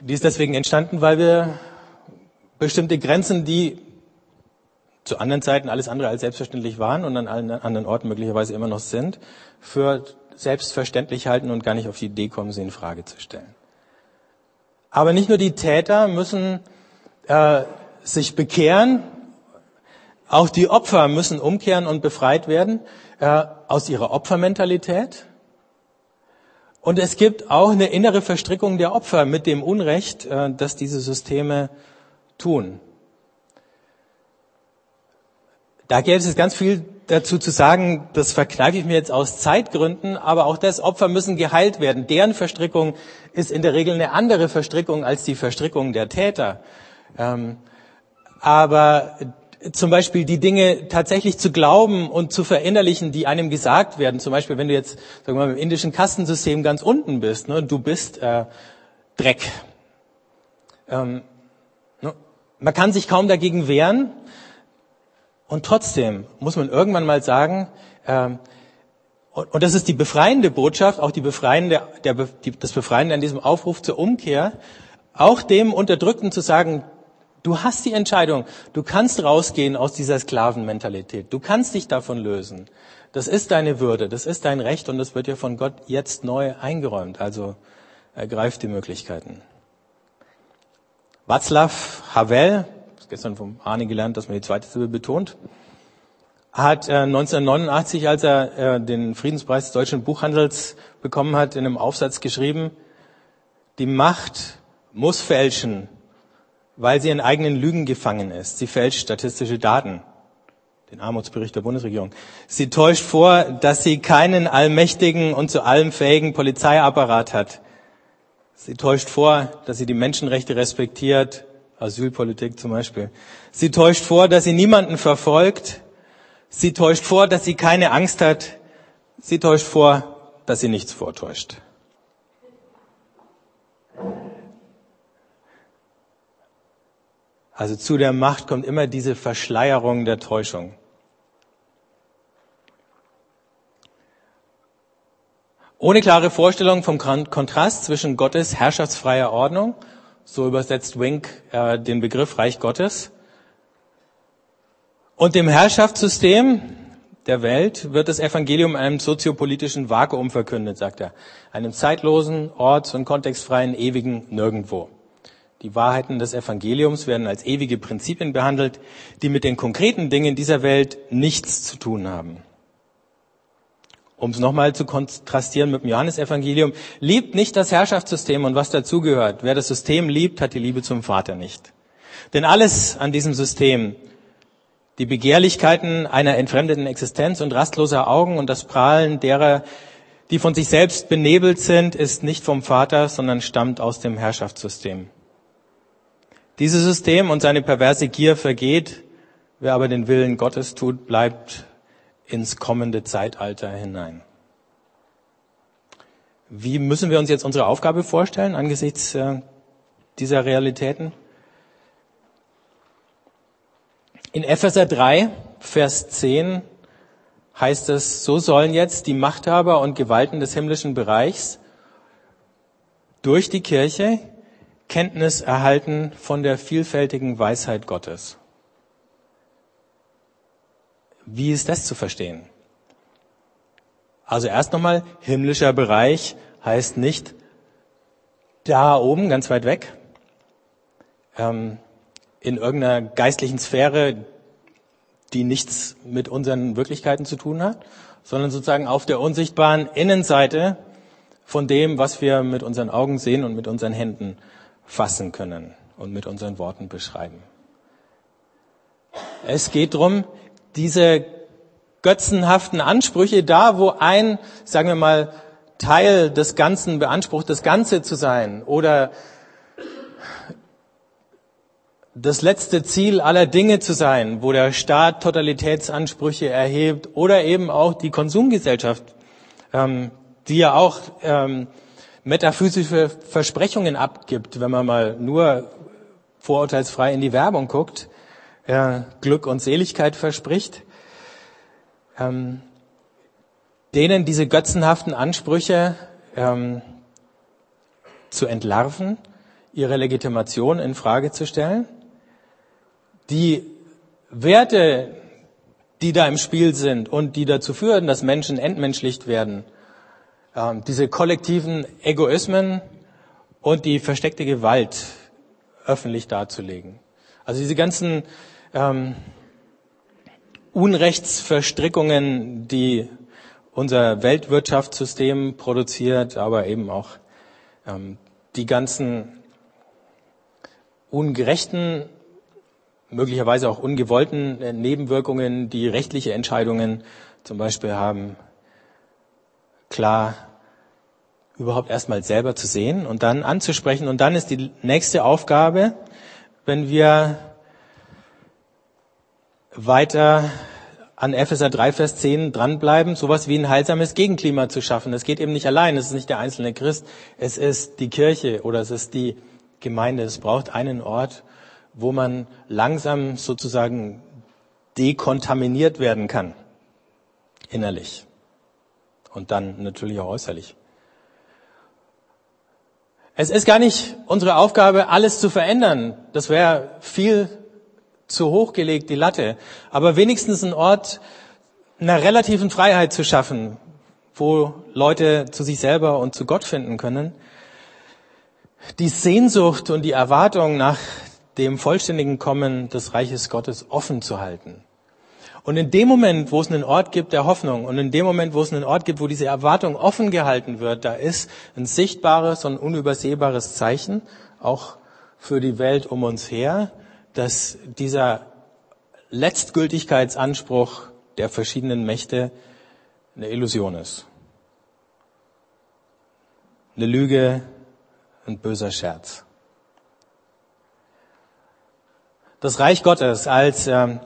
die ist deswegen entstanden, weil wir bestimmte Grenzen, die zu anderen Zeiten alles andere als selbstverständlich waren und an allen anderen Orten möglicherweise immer noch sind, für selbstverständlich halten und gar nicht auf die Idee kommen, sie in Frage zu stellen. Aber nicht nur die Täter müssen äh, sich bekehren, auch die Opfer müssen umkehren und befreit werden äh, aus ihrer Opfermentalität. Und es gibt auch eine innere Verstrickung der Opfer mit dem Unrecht, äh, dass diese Systeme tun. Da gäbe es ganz viel dazu zu sagen, das verkneife ich mir jetzt aus Zeitgründen, aber auch das Opfer müssen geheilt werden. Deren Verstrickung ist in der Regel eine andere Verstrickung als die Verstrickung der Täter. Ähm, aber zum Beispiel die Dinge tatsächlich zu glauben und zu verinnerlichen, die einem gesagt werden. Zum Beispiel, wenn du jetzt sagen wir mal, im indischen Kastensystem ganz unten bist, ne, du bist äh, Dreck. Ähm, man kann sich kaum dagegen wehren. Und trotzdem muss man irgendwann mal sagen, ähm, und, und das ist die befreiende Botschaft, auch die befreiende, der, die, das Befreiende an diesem Aufruf zur Umkehr, auch dem Unterdrückten zu sagen, du hast die Entscheidung, du kannst rausgehen aus dieser Sklavenmentalität, du kannst dich davon lösen. Das ist deine Würde, das ist dein Recht und das wird dir von Gott jetzt neu eingeräumt. Also ergreif die Möglichkeiten. Václav Havel, gestern vom Arne gelernt, dass man die zweite Silbe betont, hat äh, 1989, als er äh, den Friedenspreis des deutschen Buchhandels bekommen hat, in einem Aufsatz geschrieben, die Macht muss fälschen, weil sie in eigenen Lügen gefangen ist. Sie fälscht statistische Daten, den Armutsbericht der Bundesregierung. Sie täuscht vor, dass sie keinen allmächtigen und zu allem fähigen Polizeiapparat hat. Sie täuscht vor, dass sie die Menschenrechte respektiert, Asylpolitik zum Beispiel. Sie täuscht vor, dass sie niemanden verfolgt. Sie täuscht vor, dass sie keine Angst hat. Sie täuscht vor, dass sie nichts vortäuscht. Also zu der Macht kommt immer diese Verschleierung der Täuschung. Ohne klare Vorstellung vom Kontrast zwischen Gottes herrschaftsfreier Ordnung, so übersetzt Wink äh, den Begriff Reich Gottes, und dem Herrschaftssystem der Welt wird das Evangelium in einem soziopolitischen Vakuum verkündet, sagt er. Einem zeitlosen, orts- und kontextfreien, ewigen Nirgendwo. Die Wahrheiten des Evangeliums werden als ewige Prinzipien behandelt, die mit den konkreten Dingen dieser Welt nichts zu tun haben. Um es nochmal zu kontrastieren mit dem Johannesevangelium, liebt nicht das Herrschaftssystem und was dazugehört. Wer das System liebt, hat die Liebe zum Vater nicht. Denn alles an diesem System, die Begehrlichkeiten einer entfremdeten Existenz und rastloser Augen und das Prahlen derer, die von sich selbst benebelt sind, ist nicht vom Vater, sondern stammt aus dem Herrschaftssystem. Dieses System und seine perverse Gier vergeht, wer aber den Willen Gottes tut, bleibt ins kommende Zeitalter hinein. Wie müssen wir uns jetzt unsere Aufgabe vorstellen angesichts äh, dieser Realitäten? In Epheser 3, Vers 10 heißt es, so sollen jetzt die Machthaber und Gewalten des himmlischen Bereichs durch die Kirche Kenntnis erhalten von der vielfältigen Weisheit Gottes. Wie ist das zu verstehen? Also erst nochmal, himmlischer Bereich heißt nicht da oben, ganz weit weg, ähm, in irgendeiner geistlichen Sphäre, die nichts mit unseren Wirklichkeiten zu tun hat, sondern sozusagen auf der unsichtbaren Innenseite von dem, was wir mit unseren Augen sehen und mit unseren Händen fassen können und mit unseren Worten beschreiben. Es geht darum, diese götzenhaften Ansprüche da, wo ein, sagen wir mal, Teil des Ganzen beansprucht, das Ganze zu sein oder das letzte Ziel aller Dinge zu sein, wo der Staat Totalitätsansprüche erhebt oder eben auch die Konsumgesellschaft, ähm, die ja auch ähm, metaphysische Versprechungen abgibt, wenn man mal nur vorurteilsfrei in die Werbung guckt, äh, Glück und Seligkeit verspricht, ähm, denen diese götzenhaften Ansprüche ähm, zu entlarven, ihre Legitimation in Frage zu stellen die Werte, die da im Spiel sind und die dazu führen, dass Menschen entmenschlicht werden, ähm, diese kollektiven Egoismen und die versteckte Gewalt öffentlich darzulegen. Also diese ganzen ähm, Unrechtsverstrickungen, die unser Weltwirtschaftssystem produziert, aber eben auch ähm, die ganzen ungerechten möglicherweise auch ungewollten äh, Nebenwirkungen, die rechtliche Entscheidungen zum Beispiel haben, klar überhaupt erstmal selber zu sehen und dann anzusprechen. Und dann ist die nächste Aufgabe, wenn wir weiter an Epheser 3, Vers 10 dranbleiben, sowas wie ein heilsames Gegenklima zu schaffen. Das geht eben nicht allein, es ist nicht der einzelne Christ, es ist die Kirche oder es ist die Gemeinde. Es braucht einen Ort, wo man langsam sozusagen dekontaminiert werden kann, innerlich und dann natürlich auch äußerlich. Es ist gar nicht unsere Aufgabe, alles zu verändern. Das wäre viel zu hoch gelegt, die Latte. Aber wenigstens ein Ort einer relativen Freiheit zu schaffen, wo Leute zu sich selber und zu Gott finden können. Die Sehnsucht und die Erwartung nach dem vollständigen Kommen des Reiches Gottes offen zu halten. Und in dem Moment, wo es einen Ort gibt der Hoffnung und in dem Moment, wo es einen Ort gibt, wo diese Erwartung offen gehalten wird, da ist ein sichtbares und unübersehbares Zeichen, auch für die Welt um uns her, dass dieser Letztgültigkeitsanspruch der verschiedenen Mächte eine Illusion ist. Eine Lüge, ein böser Scherz. das Reich Gottes als ähm,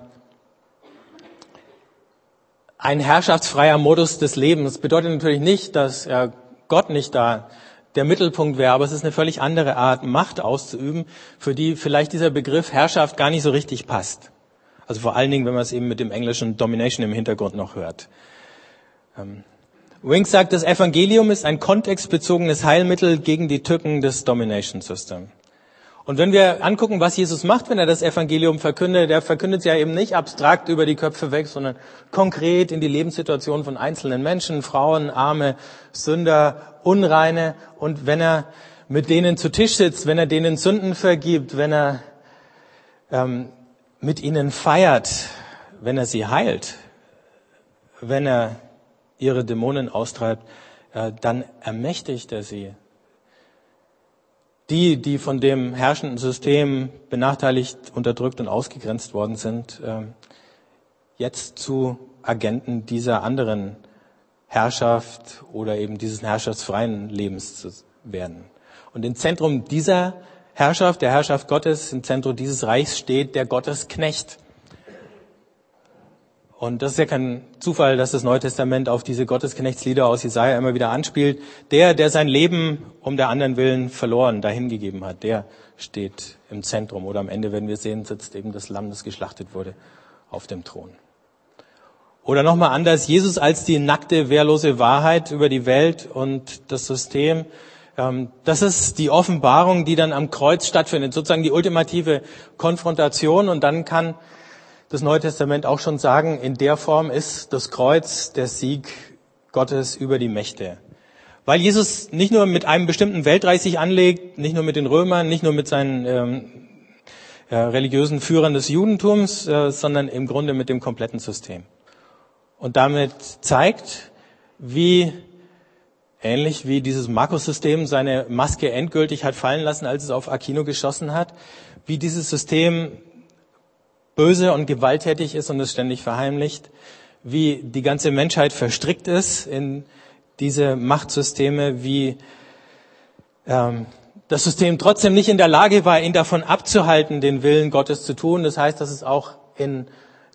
ein herrschaftsfreier Modus des Lebens bedeutet natürlich nicht, dass äh, Gott nicht da der Mittelpunkt wäre, aber es ist eine völlig andere Art, Macht auszuüben, für die vielleicht dieser Begriff Herrschaft gar nicht so richtig passt. Also vor allen Dingen, wenn man es eben mit dem englischen Domination im Hintergrund noch hört. Ähm, Wings sagt, das Evangelium ist ein kontextbezogenes Heilmittel gegen die Tücken des Domination System. Und wenn wir angucken, was Jesus macht, wenn er das Evangelium verkündet, der verkündet es ja eben nicht abstrakt über die Köpfe weg, sondern konkret in die Lebenssituation von einzelnen Menschen, Frauen, Arme, Sünder, Unreine. Und wenn er mit denen zu Tisch sitzt, wenn er denen Sünden vergibt, wenn er ähm, mit ihnen feiert, wenn er sie heilt, wenn er ihre Dämonen austreibt, äh, dann ermächtigt er sie. Die, die von dem herrschenden System benachteiligt, unterdrückt und ausgegrenzt worden sind, äh, jetzt zu Agenten dieser anderen Herrschaft oder eben dieses herrschaftsfreien Lebens zu werden. Und im Zentrum dieser Herrschaft, der Herrschaft Gottes, im Zentrum dieses Reichs steht der Gottesknecht. Und das ist ja kein Zufall, dass das Neue Testament auf diese Gottesknechtslieder aus Jesaja immer wieder anspielt. Der, der sein Leben um der anderen Willen verloren, dahingegeben hat, der steht im Zentrum. Oder am Ende, wenn wir sehen, sitzt eben das Lamm, das geschlachtet wurde, auf dem Thron. Oder nochmal anders, Jesus als die nackte, wehrlose Wahrheit über die Welt und das System. Ähm, das ist die Offenbarung, die dann am Kreuz stattfindet, sozusagen die ultimative Konfrontation. Und dann kann das Neue Testament auch schon sagen, in der Form ist das Kreuz der Sieg Gottes über die Mächte. Weil Jesus nicht nur mit einem bestimmten Weltreich sich anlegt, nicht nur mit den Römern, nicht nur mit seinen ähm, äh, religiösen Führern des Judentums, äh, sondern im Grunde mit dem kompletten System. Und damit zeigt, wie ähnlich wie dieses Markus-System seine Maske endgültig hat fallen lassen, als es auf Aquino geschossen hat, wie dieses System böse und gewalttätig ist und es ständig verheimlicht, wie die ganze Menschheit verstrickt ist in diese Machtsysteme, wie ähm, das System trotzdem nicht in der Lage war, ihn davon abzuhalten, den Willen Gottes zu tun. Das heißt, dass es auch in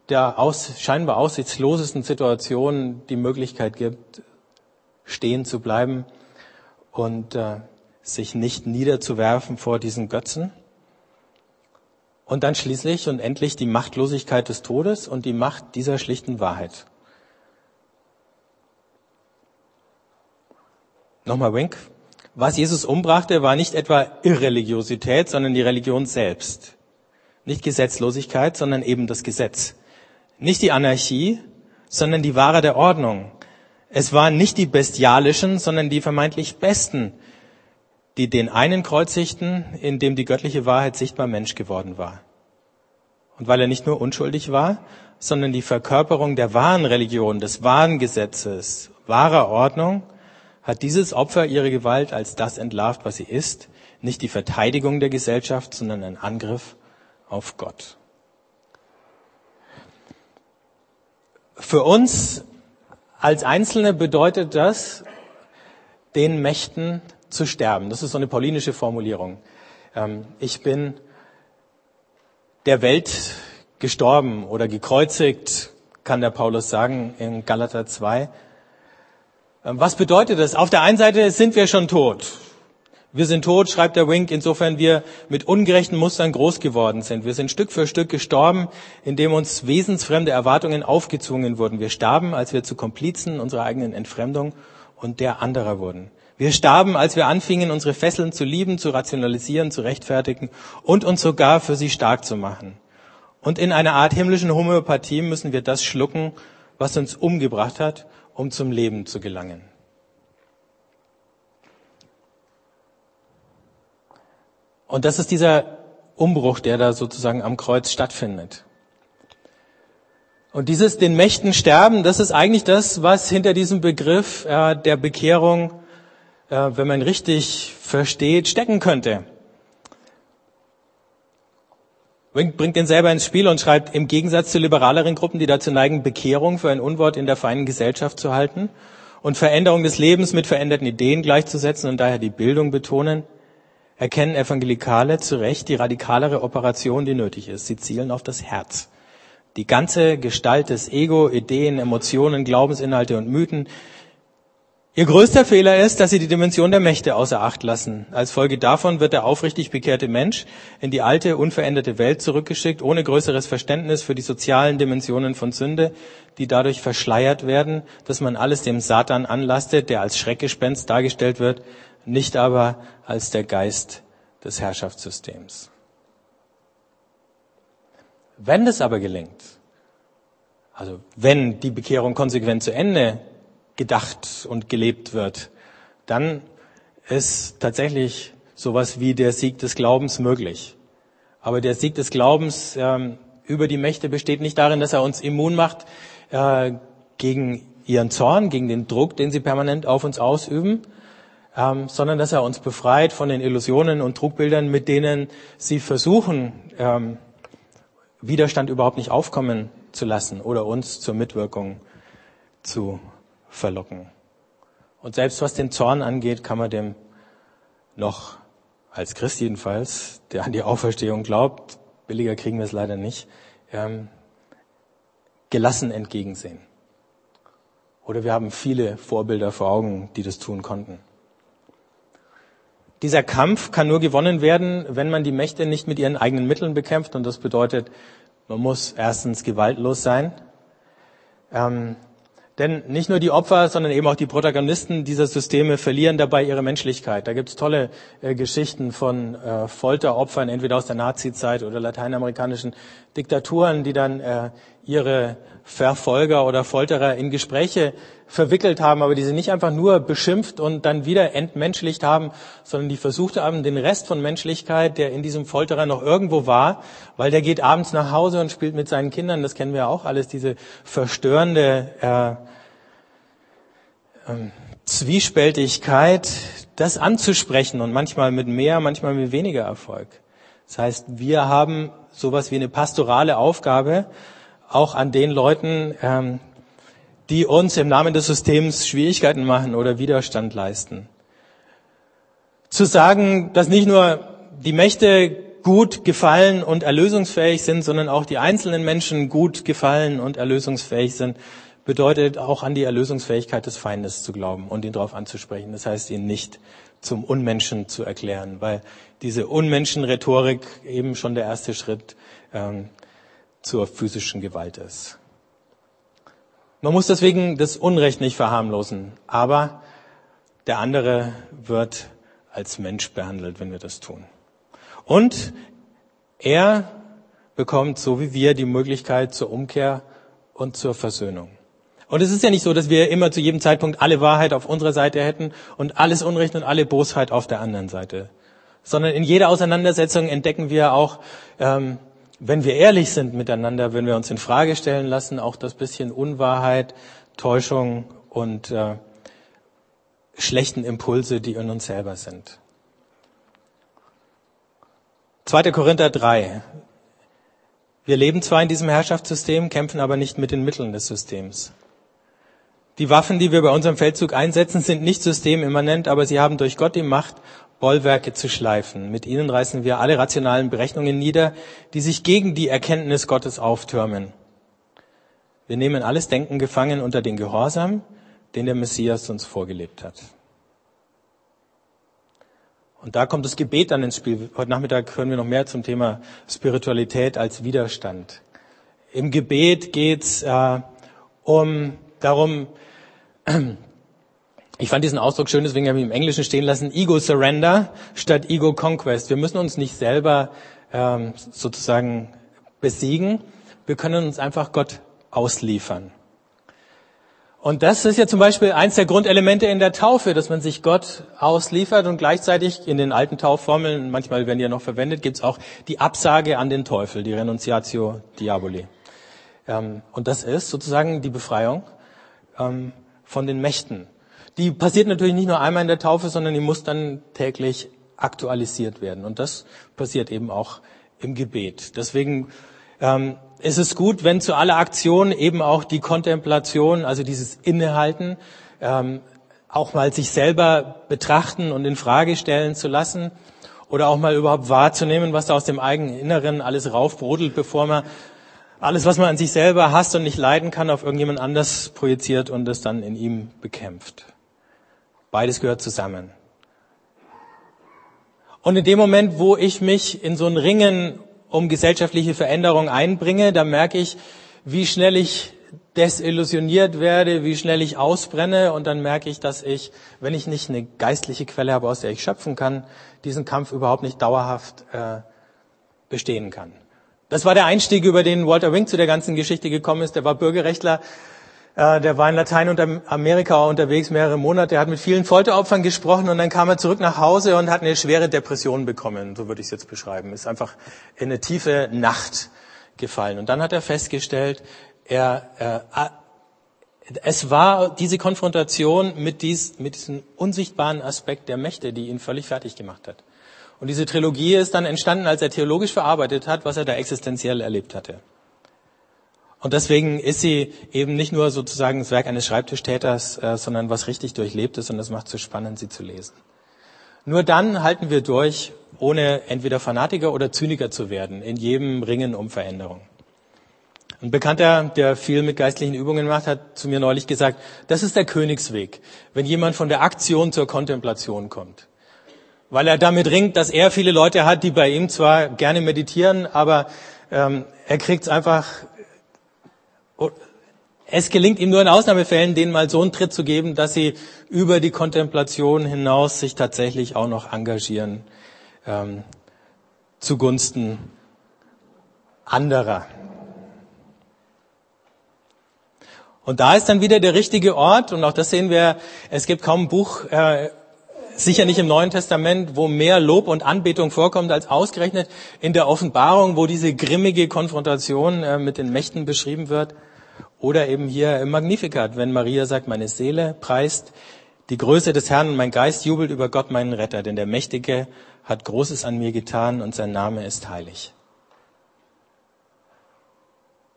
der aus, scheinbar aussichtslosesten Situation die Möglichkeit gibt, stehen zu bleiben und äh, sich nicht niederzuwerfen vor diesen Götzen. Und dann schließlich und endlich die Machtlosigkeit des Todes und die Macht dieser schlichten Wahrheit. Nochmal Wink. Was Jesus umbrachte, war nicht etwa Irreligiosität, sondern die Religion selbst. Nicht Gesetzlosigkeit, sondern eben das Gesetz. Nicht die Anarchie, sondern die Wahre der Ordnung. Es waren nicht die bestialischen, sondern die vermeintlich besten, die den einen kreuzigten, in dem die göttliche Wahrheit sichtbar Mensch geworden war. Und weil er nicht nur unschuldig war, sondern die Verkörperung der wahren Religion, des wahren Gesetzes, wahrer Ordnung, hat dieses Opfer ihre Gewalt als das entlarvt, was sie ist, nicht die Verteidigung der Gesellschaft, sondern ein Angriff auf Gott. Für uns als Einzelne bedeutet das, den Mächten zu sterben. Das ist so eine paulinische Formulierung. Ähm, ich bin der Welt gestorben oder gekreuzigt, kann der Paulus sagen in Galater 2. Ähm, was bedeutet das? Auf der einen Seite sind wir schon tot. Wir sind tot, schreibt der Wink, insofern wir mit ungerechten Mustern groß geworden sind. Wir sind Stück für Stück gestorben, indem uns wesensfremde Erwartungen aufgezwungen wurden. Wir starben, als wir zu Komplizen unserer eigenen Entfremdung und der anderer wurden. Wir starben, als wir anfingen, unsere Fesseln zu lieben, zu rationalisieren, zu rechtfertigen und uns sogar für sie stark zu machen. Und in einer Art himmlischen Homöopathie müssen wir das schlucken, was uns umgebracht hat, um zum Leben zu gelangen. Und das ist dieser Umbruch, der da sozusagen am Kreuz stattfindet. Und dieses den Mächten sterben, das ist eigentlich das, was hinter diesem Begriff äh, der Bekehrung äh, wenn man richtig versteht, stecken könnte. Bringt den selber ins Spiel und schreibt, im Gegensatz zu liberaleren Gruppen, die dazu neigen, Bekehrung für ein Unwort in der feinen Gesellschaft zu halten und Veränderung des Lebens mit veränderten Ideen gleichzusetzen und daher die Bildung betonen, erkennen Evangelikale zu Recht die radikalere Operation, die nötig ist. Sie zielen auf das Herz. Die ganze Gestalt des Ego, Ideen, Emotionen, Glaubensinhalte und Mythen, Ihr größter Fehler ist, dass sie die Dimension der Mächte außer Acht lassen. Als Folge davon wird der aufrichtig bekehrte Mensch in die alte, unveränderte Welt zurückgeschickt, ohne größeres Verständnis für die sozialen Dimensionen von Sünde, die dadurch verschleiert werden, dass man alles dem Satan anlastet, der als Schreckgespenst dargestellt wird, nicht aber als der Geist des Herrschaftssystems. Wenn das aber gelingt, also wenn die Bekehrung konsequent zu Ende gedacht und gelebt wird, dann ist tatsächlich sowas wie der Sieg des Glaubens möglich. Aber der Sieg des Glaubens ähm, über die Mächte besteht nicht darin, dass er uns immun macht äh, gegen ihren Zorn, gegen den Druck, den sie permanent auf uns ausüben, ähm, sondern dass er uns befreit von den Illusionen und Trugbildern, mit denen sie versuchen, ähm, Widerstand überhaupt nicht aufkommen zu lassen oder uns zur Mitwirkung zu verlocken. Und selbst was den Zorn angeht, kann man dem noch als Christ jedenfalls, der an die Auferstehung glaubt, billiger kriegen wir es leider nicht, ähm, gelassen entgegensehen. Oder wir haben viele Vorbilder vor Augen, die das tun konnten. Dieser Kampf kann nur gewonnen werden, wenn man die Mächte nicht mit ihren eigenen Mitteln bekämpft. Und das bedeutet, man muss erstens gewaltlos sein. Ähm, denn nicht nur die Opfer, sondern eben auch die Protagonisten dieser Systeme verlieren dabei ihre Menschlichkeit. Da gibt's tolle äh, Geschichten von äh, Folteropfern, entweder aus der Nazizeit oder lateinamerikanischen Diktaturen, die dann äh, ihre Verfolger oder Folterer in Gespräche verwickelt haben, aber die sie nicht einfach nur beschimpft und dann wieder entmenschlicht haben, sondern die versucht haben, den Rest von Menschlichkeit, der in diesem Folterer noch irgendwo war, weil der geht abends nach Hause und spielt mit seinen Kindern, das kennen wir ja auch alles, diese verstörende äh, äh, Zwiespältigkeit, das anzusprechen und manchmal mit mehr, manchmal mit weniger Erfolg. Das heißt, wir haben sowas wie eine pastorale Aufgabe, auch an den Leuten, ähm, die uns im Namen des Systems Schwierigkeiten machen oder Widerstand leisten. Zu sagen, dass nicht nur die Mächte gut gefallen und erlösungsfähig sind, sondern auch die einzelnen Menschen gut gefallen und erlösungsfähig sind, bedeutet auch an die Erlösungsfähigkeit des Feindes zu glauben und ihn darauf anzusprechen. Das heißt, ihn nicht zum Unmenschen zu erklären, weil diese Unmenschenrhetorik eben schon der erste Schritt ähm, zur physischen Gewalt ist. Man muss deswegen das Unrecht nicht verharmlosen, aber der andere wird als Mensch behandelt, wenn wir das tun. Und er bekommt, so wie wir, die Möglichkeit zur Umkehr und zur Versöhnung. Und es ist ja nicht so, dass wir immer zu jedem Zeitpunkt alle Wahrheit auf unserer Seite hätten und alles Unrecht und alle Bosheit auf der anderen Seite. Sondern in jeder Auseinandersetzung entdecken wir auch ähm, wenn wir ehrlich sind miteinander, wenn wir uns in Frage stellen lassen, auch das bisschen Unwahrheit, Täuschung und äh, schlechten Impulse, die in uns selber sind. 2. Korinther 3. Wir leben zwar in diesem Herrschaftssystem, kämpfen aber nicht mit den Mitteln des Systems. Die Waffen, die wir bei unserem Feldzug einsetzen, sind nicht systemimmanent, aber sie haben durch Gott die Macht, Bollwerke zu schleifen. Mit ihnen reißen wir alle rationalen Berechnungen nieder, die sich gegen die Erkenntnis Gottes auftürmen. Wir nehmen alles Denken gefangen unter den Gehorsam, den der Messias uns vorgelebt hat. Und da kommt das Gebet dann ins Spiel. Heute Nachmittag hören wir noch mehr zum Thema Spiritualität als Widerstand. Im Gebet geht's äh, um darum, ich fand diesen Ausdruck schön, deswegen habe ich ihn im Englischen stehen lassen, Ego Surrender statt Ego Conquest. Wir müssen uns nicht selber ähm, sozusagen besiegen, wir können uns einfach Gott ausliefern. Und das ist ja zum Beispiel eins der Grundelemente in der Taufe, dass man sich Gott ausliefert und gleichzeitig in den alten Taufformeln, manchmal werden die ja noch verwendet, gibt es auch die Absage an den Teufel, die Renunciatio Diaboli. Ähm, und das ist sozusagen die Befreiung ähm, von den Mächten. Die passiert natürlich nicht nur einmal in der Taufe, sondern die muss dann täglich aktualisiert werden. Und das passiert eben auch im Gebet. Deswegen ähm, ist es gut, wenn zu aller Aktion eben auch die Kontemplation, also dieses Innehalten, ähm, auch mal sich selber betrachten und in Frage stellen zu lassen oder auch mal überhaupt wahrzunehmen, was da aus dem eigenen Inneren alles raufbrodelt, bevor man alles, was man an sich selber hasst und nicht leiden kann, auf irgendjemand anders projiziert und es dann in ihm bekämpft. Beides gehört zusammen. Und in dem Moment, wo ich mich in so ein Ringen um gesellschaftliche Veränderung einbringe, da merke ich, wie schnell ich desillusioniert werde, wie schnell ich ausbrenne und dann merke ich, dass ich, wenn ich nicht eine geistliche Quelle habe, aus der ich schöpfen kann, diesen Kampf überhaupt nicht dauerhaft äh, bestehen kann. Das war der Einstieg, über den Walter Wink zu der ganzen Geschichte gekommen ist. Der war Bürgerrechtler, Äh, der war in Lateinamerika unterwegs mehrere Monate. Er hat mit vielen Folteropfern gesprochen und dann kam er zurück nach Hause und hat eine schwere Depression bekommen. So würde ich es jetzt beschreiben. Ist einfach in eine tiefe Nacht gefallen. Und dann hat er festgestellt, er, äh, es war diese Konfrontation mit, dies, mit diesem unsichtbaren Aspekt der Mächte, die ihn völlig fertig gemacht hat. Und diese Trilogie ist dann entstanden, als er theologisch verarbeitet hat, was er da existenziell erlebt hatte. Und deswegen ist sie eben nicht nur sozusagen das Werk eines Schreibtischtäters, äh, sondern was richtig durchlebt ist und das macht es so spannend, sie zu lesen. Nur dann halten wir durch, ohne entweder Fanatiker oder Zyniker zu werden, in jedem Ringen um Veränderung. Ein Bekannter, der viel mit geistlichen Übungen macht, hat zu mir neulich gesagt, das ist der Königsweg, wenn jemand von der Aktion zur Kontemplation kommt. Weil er damit ringt, dass er viele Leute hat, die bei ihm zwar gerne meditieren, aber ähm, er kriegt es einfach es gelingt ihm nur in Ausnahmefällen, denen mal so einen Tritt zu geben, dass sie über die Kontemplation hinaus sich tatsächlich auch noch engagieren ähm, zugunsten anderer. Und da ist dann wieder der richtige Ort, und auch das sehen wir, es gibt kaum ein Buch, äh, sicher nicht im Neuen Testament, wo mehr Lob und Anbetung vorkommt als ausgerechnet in der Offenbarung, wo diese grimmige Konfrontation äh, mit den Mächten beschrieben wird. Oder eben hier im Magnificat, wenn Maria sagt, meine Seele preist die Größe des Herrn und mein Geist jubelt über Gott, meinen Retter, denn der Mächtige hat Großes an mir getan und sein Name ist heilig.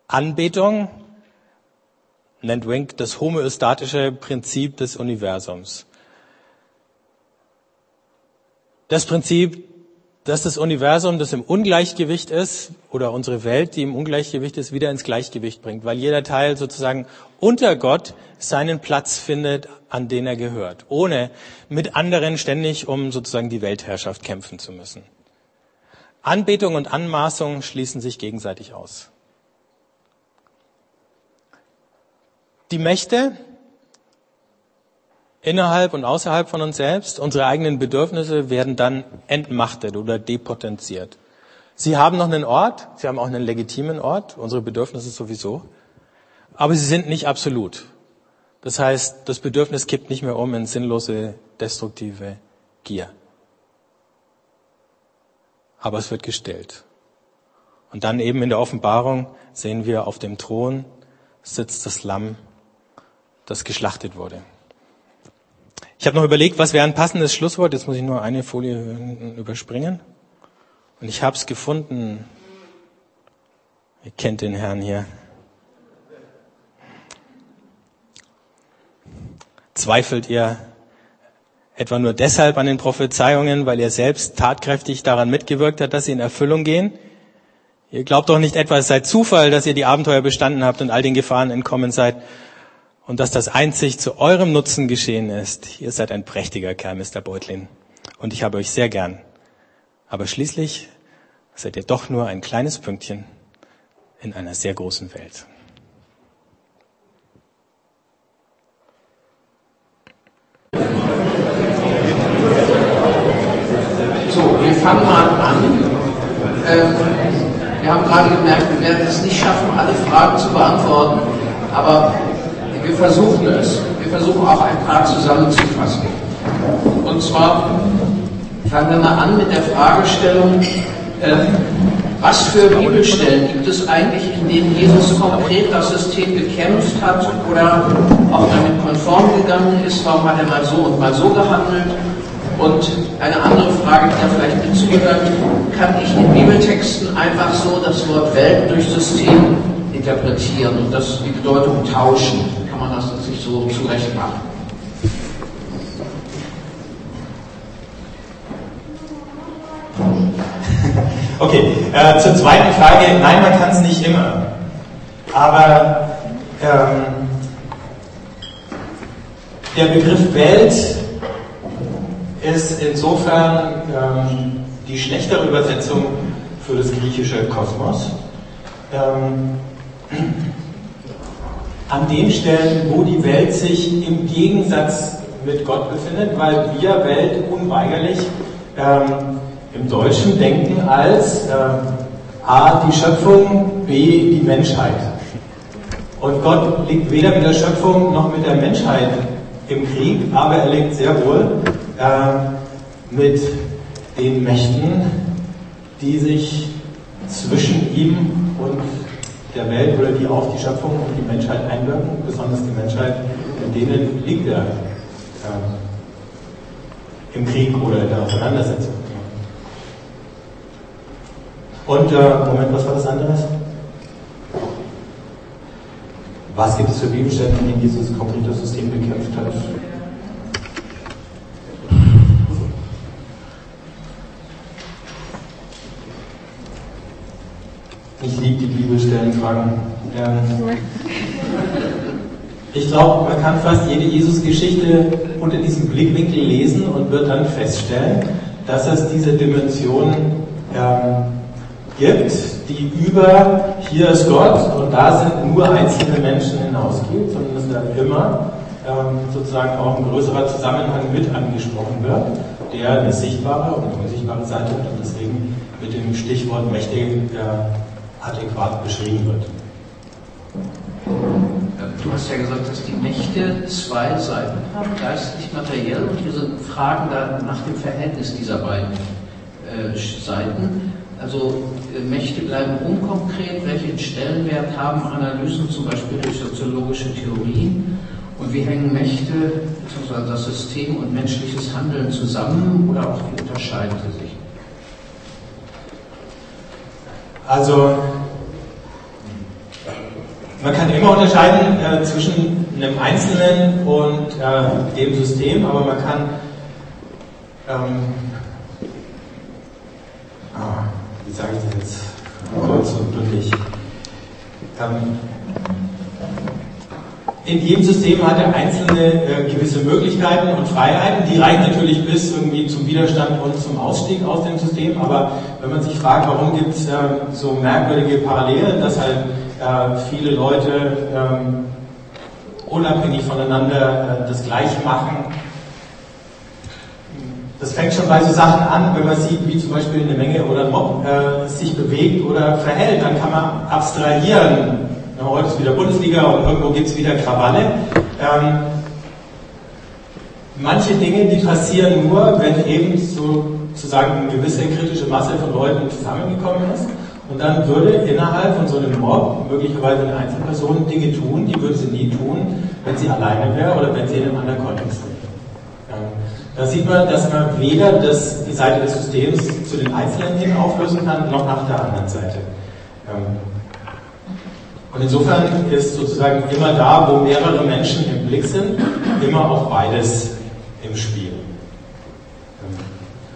Anbetung nennt Wink das homöostatische Prinzip des Universums. Das Prinzip, dass das Universum, das im Ungleichgewicht ist, oder unsere Welt, die im Ungleichgewicht ist, wieder ins Gleichgewicht bringt, weil jeder Teil sozusagen unter Gott seinen Platz findet, an den er gehört, ohne mit anderen ständig um sozusagen die Weltherrschaft kämpfen zu müssen. Anbetung und Anmaßung schließen sich gegenseitig aus. Die Mächte, innerhalb und außerhalb von uns selbst, unsere eigenen Bedürfnisse werden dann entmachtet oder depotenziert. Sie haben noch einen Ort, sie haben auch einen legitimen Ort, unsere Bedürfnisse sowieso, aber sie sind nicht absolut. Das heißt, das Bedürfnis kippt nicht mehr um in sinnlose, destruktive Gier. Aber es wird gestellt. Und dann eben in der Offenbarung sehen wir, auf dem Thron sitzt das Lamm, das geschlachtet wurde. Ich habe noch überlegt, was wäre ein passendes Schlusswort. Jetzt muss ich nur eine Folie überspringen. Und ich habe es gefunden. Ihr kennt den Herrn hier. Zweifelt ihr etwa nur deshalb an den Prophezeiungen, weil ihr selbst tatkräftig daran mitgewirkt habt, dass sie in Erfüllung gehen? Ihr glaubt doch nicht etwa, es sei Zufall, dass ihr die Abenteuer bestanden habt und all den Gefahren entkommen seid, und dass das einzig zu eurem Nutzen geschehen ist. Ihr seid ein prächtiger Kerl, Mr. Beutlin. Und ich habe euch sehr gern. Aber schließlich seid ihr doch nur ein kleines Pünktchen in einer sehr großen Welt. So, wir fangen mal an. Ähm, wir haben gerade gemerkt, wir werden es nicht schaffen, alle Fragen zu beantworten. Aber wir versuchen es. Wir versuchen auch ein paar zusammenzufassen. Und zwar fangen wir mal an mit der Fragestellung, äh, was für Bibelstellen gibt es eigentlich, in denen Jesus konkret das System gekämpft hat oder auch damit konform gegangen ist? Warum hat er mal so und mal so gehandelt? Und eine andere Frage, die da vielleicht mit zugehört, kann ich in Bibeltexten einfach so das Wort Welt durch System interpretieren und das die Bedeutung tauschen? Kann man das sich so zurecht machen. Okay, äh, zur zweiten Frage. Nein, man kann es nicht immer. Aber ähm, der Begriff Welt ist insofern ähm, die schlechtere Übersetzung für das griechische Kosmos. Ähm, an den Stellen, wo die Welt sich im Gegensatz mit Gott befindet, weil wir Welt unweigerlich ähm, im Deutschen denken als äh, A die Schöpfung, B die Menschheit. Und Gott liegt weder mit der Schöpfung noch mit der Menschheit im Krieg, aber er liegt sehr wohl äh, mit den Mächten, die sich zwischen ihm und der Welt oder die auf die Schöpfung und die Menschheit einwirken, besonders die Menschheit, in denen liegt er äh, im Krieg oder in der Auseinandersetzung. Und, äh, Moment, was war das anderes? Was gibt es für Bibelstellen, in konkret das System bekämpft hat? Ich liebe die Bibelstellenfragen. Ähm, ich glaube, man kann fast jede Jesus-Geschichte unter diesem Blickwinkel lesen und wird dann feststellen, dass es diese Dimension ähm, gibt, die über hier ist Gott und da sind nur einzelne Menschen hinausgeht, sondern dass da immer ähm, sozusagen auch ein größerer Zusammenhang mit angesprochen wird, der eine sichtbare und unsichtbare Seite hat und deswegen mit dem Stichwort Mächte äh, adäquat beschrieben wird. Du hast ja gesagt, dass die Mächte zwei Seiten haben, geistlich, materiell, und wir fragen da nach dem Verhältnis dieser beiden äh, Seiten. Also äh, Mächte bleiben unkonkret, welchen Stellenwert haben Analysen zum Beispiel durch soziologische Theorien und wie hängen Mächte bzw. das System und menschliches Handeln zusammen oder auch wie unterscheiden sie sich? Also man kann immer unterscheiden äh, zwischen einem Einzelnen und äh, dem System, aber man kann ähm, ah, wie sage ich das jetzt kurz und bündig? Ähm, in jedem System hat der Einzelne äh, gewisse Möglichkeiten und Freiheiten. Die reichen natürlich bis irgendwie zum Widerstand und zum Ausstieg aus dem System. Aber wenn man sich fragt, warum gibt es äh, so merkwürdige Parallelen, dass halt äh, viele Leute ähm, unabhängig voneinander äh, das Gleiche machen, das fängt schon bei so Sachen an, wenn man sieht, wie zum Beispiel eine Menge oder ein Mob äh, sich bewegt oder verhält, dann kann man abstrahieren. Heute ist wieder Bundesliga und irgendwo gibt es wieder Krawalle. Ähm, manche Dinge, die passieren nur, wenn eben sozusagen eine gewisse kritische Masse von Leuten zusammengekommen ist. Und dann würde innerhalb von so einem Mob möglicherweise eine Einzelperson Dinge tun, die würde sie nie tun, wenn sie alleine wäre oder wenn sie in einem anderen Kontext wäre. Da sieht man, dass man weder das, die Seite des Systems zu den Einzelnen hin auflösen kann, noch nach der anderen Seite. Ähm, und insofern ist sozusagen immer da, wo mehrere Menschen im Blick sind, immer auch beides im Spiel.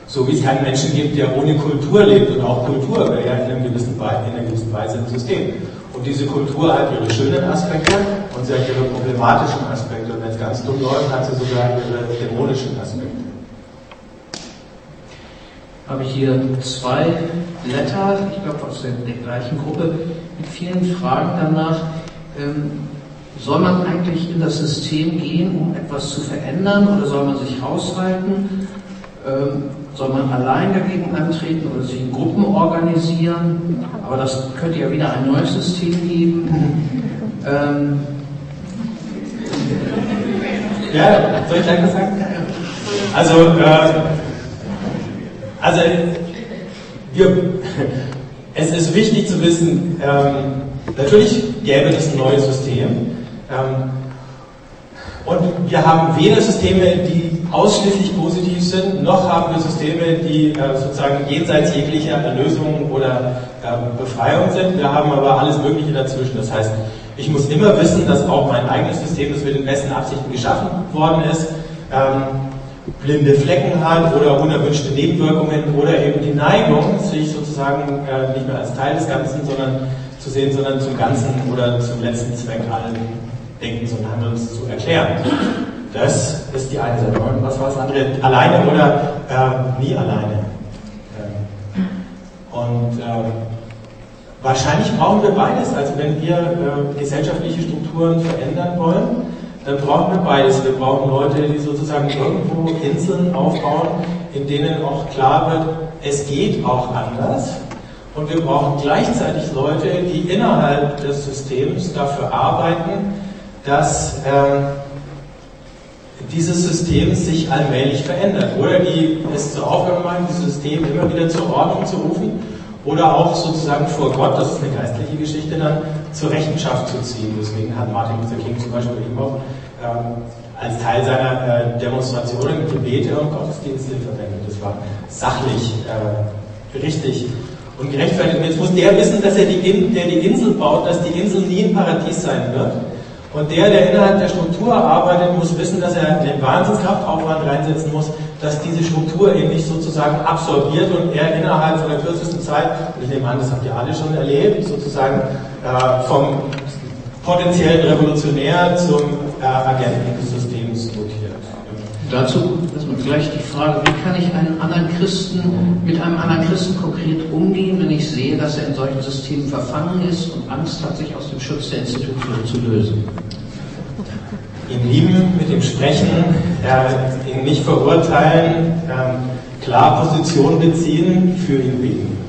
So wie es keinen Menschen gibt, der ohne Kultur lebt und auch Kultur wäre ja in, einer gewissen Weise im System. Und diese Kultur hat ihre schönen Aspekte und sie hat ihre problematischen Aspekte. Und wenn es ganz dumm läuft, hat sie sogar ihre dämonischen Aspekte. Habe ich hier zwei Blätter, ich glaube aus der, gleichen Gruppe, mit vielen Fragen danach. Ähm, soll man eigentlich in das System gehen, um etwas zu verändern, oder soll man sich raushalten? Ähm, soll man allein dagegen antreten oder sich in Gruppen organisieren? Aber das könnte ja wieder ein neues System geben. Ähm ja, soll ich gleich was sagen? Also, äh, also wir, es ist wichtig zu wissen, ähm, natürlich gäbe es ein neues System. Ähm, und wir haben weder Systeme, die ausschließlich positiv sind, noch haben wir Systeme, die äh, sozusagen jenseits jeglicher Erlösung oder äh, Befreiung sind. Wir haben aber alles Mögliche dazwischen. Das heißt, ich muss immer wissen, dass auch mein eigenes System, das mit den besten Absichten geschaffen worden ist, ähm, blinde Flecken hat oder unerwünschte Nebenwirkungen oder eben die Neigung, sich sozusagen äh, nicht mehr als Teil des Ganzen sondern zu sehen, sondern zum Ganzen oder zum letzten Zweck allen Denkens und Handelns zu erklären. Das ist die eine Seite. Und was war das andere? Alleine oder äh, nie alleine? Ähm, und äh, wahrscheinlich brauchen wir beides. Also wenn wir äh, gesellschaftliche Strukturen verändern wollen, dann brauchen wir beides. Wir brauchen Leute, die sozusagen irgendwo Inseln aufbauen, in denen auch klar wird, es geht auch anders. Und wir brauchen gleichzeitig Leute, die innerhalb des Systems dafür arbeiten, dass äh, dieses System sich allmählich verändert. Oder die es zur Aufgabe machen, dieses System immer wieder zur Ordnung zu rufen oder auch sozusagen vor Gott, das ist eine geistliche Geschichte, dann zur Rechenschaft zu ziehen. Deswegen hat Martin Luther King zum Beispiel eben auch ähm, als Teil seiner äh, Demonstrationen Gebete und Gottesdienste verwendet. Das war sachlich äh, richtig und gerechtfertigt. Und jetzt muss der wissen, dass er die, der die Insel baut, dass die Insel nie ein Paradies sein wird. Und der, der innerhalb der Struktur arbeitet, muss wissen, dass er den Wahnsinnskraftaufwand reinsetzen muss, dass diese Struktur eben nicht sozusagen absorbiert und er innerhalb von der kürzesten Zeit, ich nehme an, das habt ihr alle schon erlebt, sozusagen äh, vom potenziellen Revolutionär zum äh, Agenten des Systems mutiert. Dazu gleich die Frage, wie kann ich einen anderen Christen mit einem anderen Christen konkret umgehen, wenn ich sehe, dass er in solchen Systemen verfangen ist und Angst hat, sich aus dem Schutz der Institution zu lösen? Ihn lieben, mit ihm sprechen, äh, ihn nicht verurteilen, äh, klar Position beziehen, für ihn beten.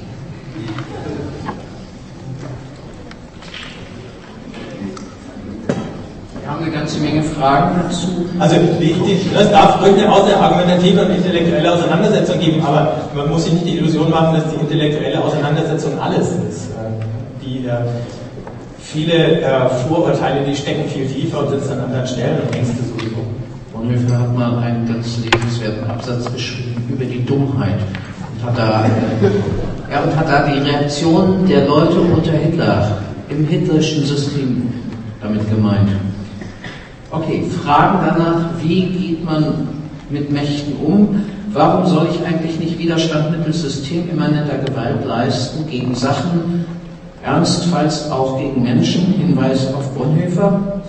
eine ganze Menge Fragen dazu. Also die, die, das darf durchaus eine argumentative und intellektuelle Auseinandersetzung geben, aber man muss sich nicht die Illusion machen, dass die intellektuelle Auseinandersetzung alles ist. Die, äh, viele äh, Vorurteile, die stecken viel tiefer und sitzen an anderen Stellen und Ängste sowieso. Bonhoeffer hat mal einen ganz lebenswerten Absatz geschrieben über die Dummheit und hat da, ja, und hat da die Reaktion der Leute unter Hitler im hitlerischen System damit gemeint. Okay, Fragen danach, wie geht man mit Mächten um? Warum soll ich eigentlich nicht Widerstand mittels systemimmanenter Gewalt leisten gegen Sachen, ernstfalls auch gegen Menschen? Hinweis auf Bonhoeffer.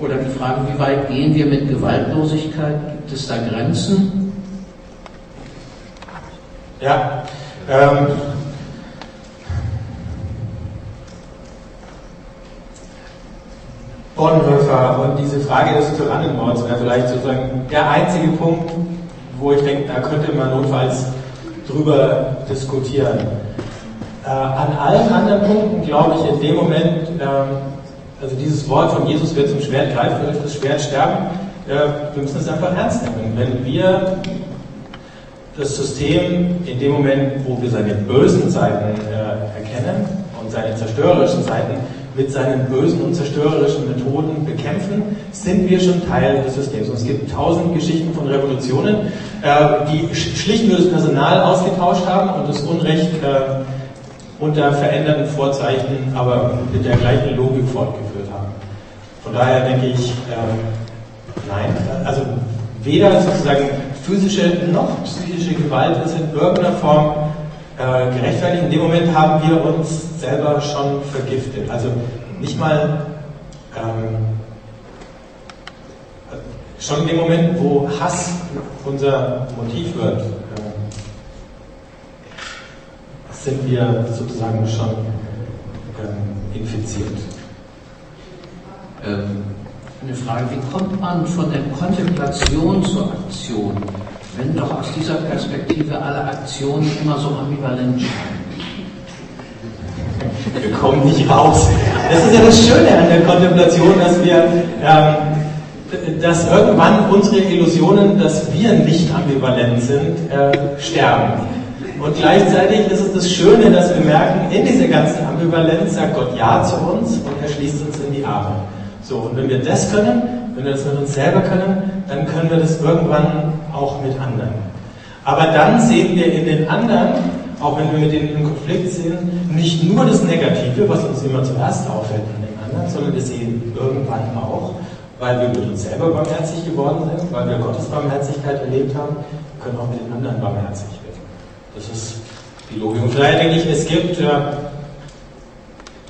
Oder die Frage, wie weit gehen wir mit Gewaltlosigkeit? Gibt es da Grenzen? Ja, ähm, Bonhoeffer und diese Frage des Tyrannenmords wäre vielleicht sozusagen der einzige Punkt, wo ich denke, da könnte man notfalls drüber diskutieren. Äh, an allen anderen Punkten glaube ich in dem Moment, äh, also dieses Wort von Jesus wird zum Schwert greifen, wird das Schwert sterben, äh, wir müssen es einfach ernst nehmen. Wenn wir das System in dem Moment, wo wir seine bösen Seiten äh, erkennen und seine zerstörerischen Seiten, mit seinen bösen und zerstörerischen Methoden bekämpfen, sind wir schon Teil des Systems. Und es gibt tausend Geschichten von Revolutionen, äh, die schlicht nur das Personal ausgetauscht haben und das Unrecht äh, unter veränderten Vorzeichen, aber mit der gleichen Logik fortgeführt haben. Von daher denke ich, äh, nein, also weder sozusagen physische noch psychische Gewalt ist in irgendeiner Form äh, gerechtfertigt. In dem Moment haben wir uns selber schon vergiftet. Also nicht mal ähm, schon in dem Moment, wo Hass unser Motiv wird, sind wir sozusagen schon ähm, infiziert. Ähm, eine Frage, wie kommt man von der Kontemplation zur Aktion? wenn doch aus dieser Perspektive alle Aktionen immer so ambivalent scheinen. Wir kommen nicht raus. Das ist ja das Schöne an der Kontemplation, dass wir, ähm, dass irgendwann unsere Illusionen, dass wir nicht ambivalent sind, äh, sterben. Und gleichzeitig ist es das Schöne, dass wir merken, in dieser ganzen Ambivalenz sagt Gott Ja zu uns und er schließt uns in die Arme. So, und wenn wir das können, wenn wir das mit uns selber können, dann können wir das irgendwann auch mit anderen. Aber dann sehen wir in den anderen, auch wenn wir mit denen in Konflikt sind, nicht nur das Negative, was uns immer zuerst auffällt an den anderen, sondern wir sehen irgendwann auch, weil wir mit uns selber barmherzig geworden sind, weil wir Gottes Barmherzigkeit erlebt haben, können auch mit den anderen barmherzig. Das ist die Logik. Und vielleicht denke ich, es gibt äh,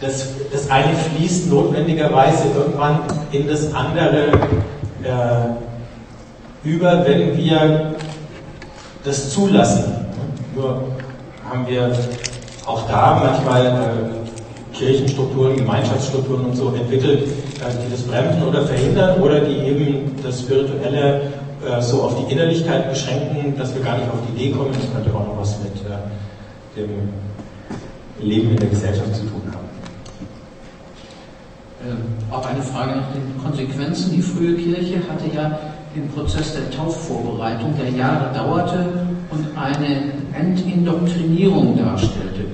das, das eine fließt notwendigerweise irgendwann in das andere äh, über, wenn wir das zulassen. Nur haben wir auch da manchmal äh, Kirchenstrukturen, Gemeinschaftsstrukturen und so entwickelt, äh, die das bremsen oder verhindern oder die eben das Spirituelle äh, so auf die Innerlichkeit beschränken, dass wir gar nicht auf die Idee kommen. Das könnte auch noch was mit äh, dem Leben in der Gesellschaft zu tun haben. Ähm, auch eine Frage nach den Konsequenzen. Die frühe Kirche hatte ja den Prozess der Taufvorbereitung, der Jahre dauerte und eine Entindoktrinierung darstellte.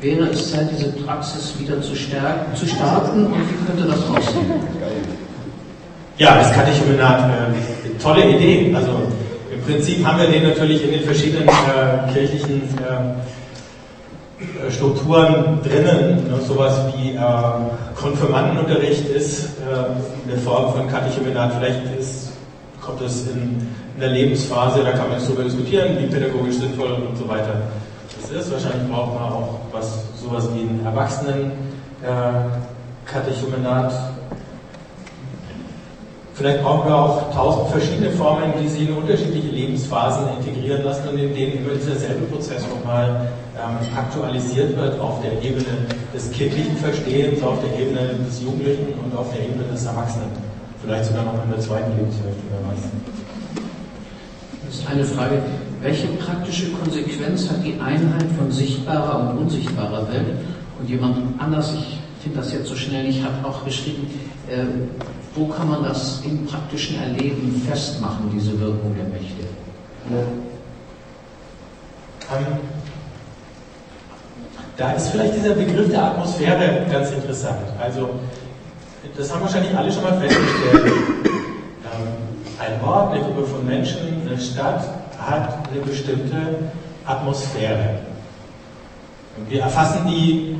Wäre es Zeit, diese Praxis wieder zu, stärken, zu starten und wie könnte das aussehen? Ja, das Katechumenat, äh, tolle Idee. Also im Prinzip haben wir den natürlich in den verschiedenen äh, kirchlichen äh, Strukturen drinnen. Ne? Sowas wie äh, Konfirmandenunterricht ist äh, eine Form von Katechumenat. Vielleicht ist, kommt es in, in der Lebensphase, da kann man darüber diskutieren, wie pädagogisch sinnvoll und so weiter das ist. Wahrscheinlich braucht man auch was, sowas wie ein Erwachsenen. Äh, Katechumenat Vielleicht brauchen wir auch tausend verschiedene Formen, die sich in unterschiedliche Lebensphasen integrieren lassen und in denen immer selbe Prozess nochmal ähm, aktualisiert wird auf der Ebene des kindlichen Verstehens, auf der Ebene des Jugendlichen und auf der Ebene des Erwachsenen. Vielleicht sogar noch in der zweiten Lebenshälfte, wer weiß. Das ist eine Frage. Welche praktische Konsequenz hat die Einheit von sichtbarer und unsichtbarer Welt? Und jemand anders, ich finde das jetzt so schnell nicht, hat auch geschrieben, äh, wo kann man das im praktischen Erleben festmachen, diese Wirkung der Mächte? Ähm, da ist vielleicht dieser Begriff der Atmosphäre ganz interessant. Also, das haben wahrscheinlich alle schon mal festgestellt. Ähm, ein Ort, eine Gruppe von Menschen, eine Stadt hat eine bestimmte Atmosphäre. Wir erfassen die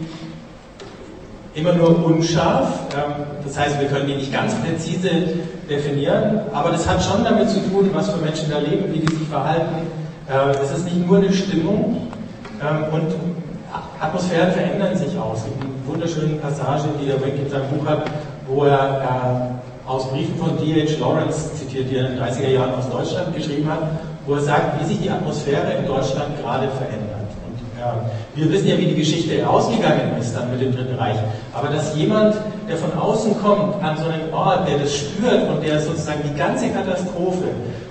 immer nur unscharf. Ähm, das heißt, wir können die nicht ganz präzise definieren, aber das hat schon damit zu tun, was für Menschen da leben, wie die sich verhalten. Es ist nicht nur eine Stimmung ähm, und Atmosphären verändern sich auch. Es gibt eine wunderschöne Passage, die der Wink in seinem Buch hat, wo er äh, aus Briefen von D.H. Lawrence zitiert, die er in den 30er Jahren aus Deutschland geschrieben hat, wo er sagt, wie sich die Atmosphäre in Deutschland gerade verändert. Wir wissen ja, wie die Geschichte ausgegangen ist dann mit dem Dritten Reich. Aber dass jemand, der von außen kommt, an so einen Ort, der das spürt und der sozusagen die ganze Katastrophe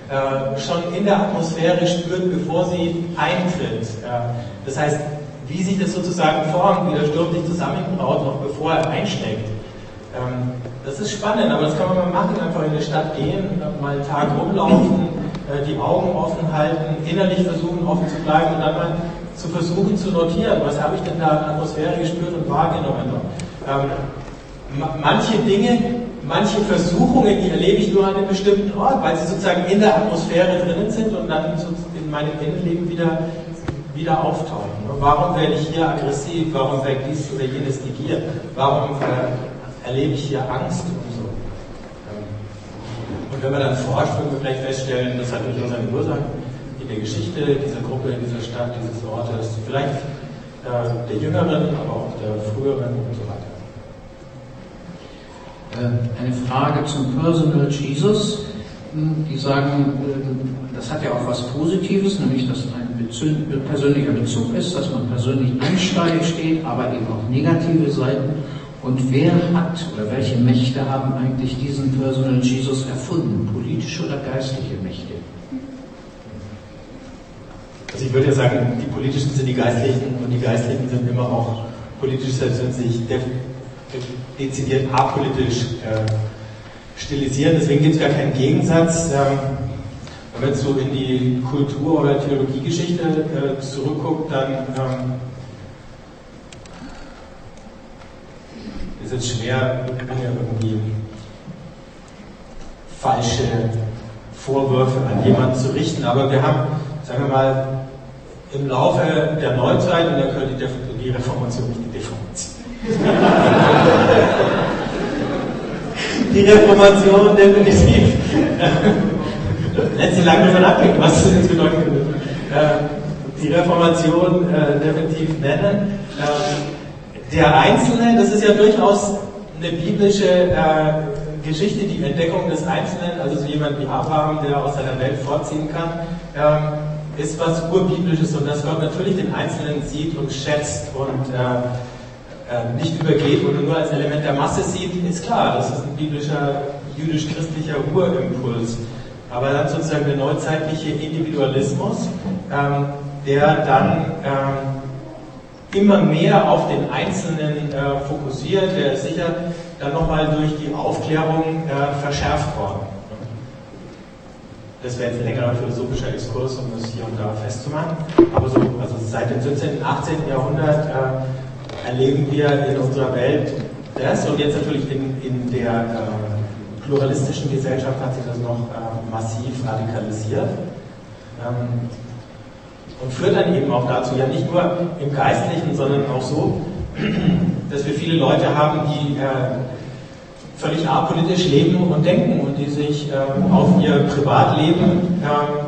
äh, schon in der Atmosphäre spürt, bevor sie eintritt. Äh, das heißt, wie sich das sozusagen formt, wie der Sturm sich zusammenbraut, noch bevor er einschlägt. Ähm, das ist spannend, aber das kann man mal machen, einfach in die Stadt gehen, mal einen Tag rumlaufen, äh, die Augen offen halten, innerlich versuchen offen zu bleiben und dann mal zu versuchen zu notieren, was habe ich denn da an Atmosphäre gespürt und wahrgenommen. Ähm, manche Dinge, manche Versuchungen, die erlebe ich nur an einem bestimmten Ort, weil sie sozusagen in der Atmosphäre drinnen sind und dann in meinem Innenleben wieder, wieder auftauchen. Warum werde ich hier aggressiv? Warum werde dies oder jenes negiert? Warum äh, erlebe ich hier Angst und? Ähm, wenn wir dann forscht, können wir vielleicht feststellen, das hat durchaus eine Ursache in der Geschichte dieser Gruppe, dieser Stadt, dieses Ortes, vielleicht äh, der Jüngeren, aber auch der Früheren und so weiter. Äh, eine Frage zum Personal Jesus. Hm, die sagen, äh, das hat ja auch was Positives, nämlich dass ein persönlicher Bezug ist, dass man persönlich einsteigen steht, aber eben auch negative Seiten. Und wer hat oder welche Mächte haben eigentlich diesen Personal Jesus erfunden? Politische oder geistliche Mächte? Also ich würde ja sagen, die politischen sind die Geistlichen und die Geistlichen sind immer auch politisch, selbst wenn sie sich dezidiert apolitisch äh, stilisieren. Deswegen gibt es gar keinen Gegensatz. Ähm, wenn man so in die Kultur- oder Theologiegeschichte äh, zurückguckt, dann ähm, ist es schwer, irgendwie falsche Vorwürfe an jemanden zu richten. Aber wir haben, sagen wir mal, im Laufe der Neuzeit, und da gehört die, die Reformation nicht die Deformation. die Reformation definitiv. Letzte lange davon abhängt, was das jetzt bedeuten könnte. Äh, die Reformation äh, definitiv nennen. Äh, der Einzelne, das ist ja durchaus eine biblische äh, Geschichte, die Entdeckung des Einzelnen, also so jemand wie Abraham, der aus seiner Welt vorziehen kann. Ist was urbiblisches und das Gott natürlich den Einzelnen sieht und schätzt und äh, äh, nicht übergeht oder nur als Element der Masse sieht, ist klar, das ist ein biblischer, jüdisch-christlicher Urimpuls. Aber dann sozusagen der neuzeitliche Individualismus, ähm, der dann ähm, immer mehr auf den Einzelnen äh, fokussiert. Der ist sicher dann nochmal durch die Aufklärung äh, verschärft worden. Das wäre jetzt ein längerer philosophischer Exkurs, um das hier und da festzumachen. Aber so, also seit dem 17., und 18. Jahrhundert äh, erleben wir in unserer Welt das und jetzt natürlich in, in der äh, pluralistischen Gesellschaft hat sich das noch äh, massiv radikalisiert. Ähm, und führt dann eben auch dazu, ja nicht nur im Geistlichen, sondern auch so, dass wir viele Leute haben, die äh, völlig apolitisch leben und denken und die sich ähm, auf ihr Privatleben ähm,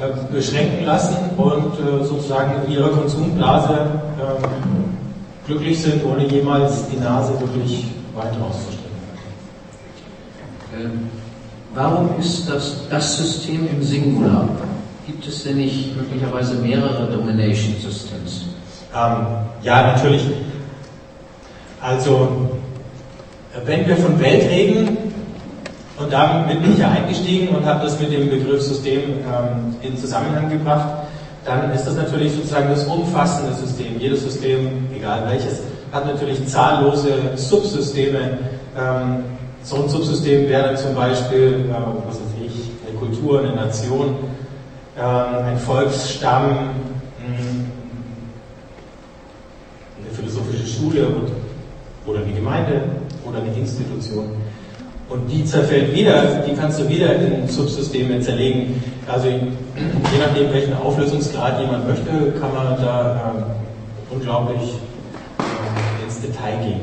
äh, beschränken lassen und äh, sozusagen in ihrer Konsumblase ähm, glücklich sind, ohne jemals die Nase wirklich weit rauszustrecken. Ähm, warum ist das, das System im Singular? Gibt es denn nicht möglicherweise mehrere Domination Systems? Ähm, ja, natürlich. Also, wenn wir von Welt reden, und damit bin ich ja eingestiegen und habe das mit dem Begriff System ähm, in Zusammenhang gebracht, dann ist das natürlich sozusagen das umfassende System. Jedes System, egal welches, hat natürlich zahllose Subsysteme. Ähm, so ein Subsystem wäre zum Beispiel, äh, was weiß ich, eine Kultur, eine Nation, ähm, ein Volksstamm, hm, eine philosophische Schule oder eine Gemeinde oder eine Institution. Und die zerfällt wieder, die kannst du wieder in Subsysteme zerlegen. Also je nachdem, welchen Auflösungsgrad jemand möchte, kann man da ähm, unglaublich äh, ins Detail gehen.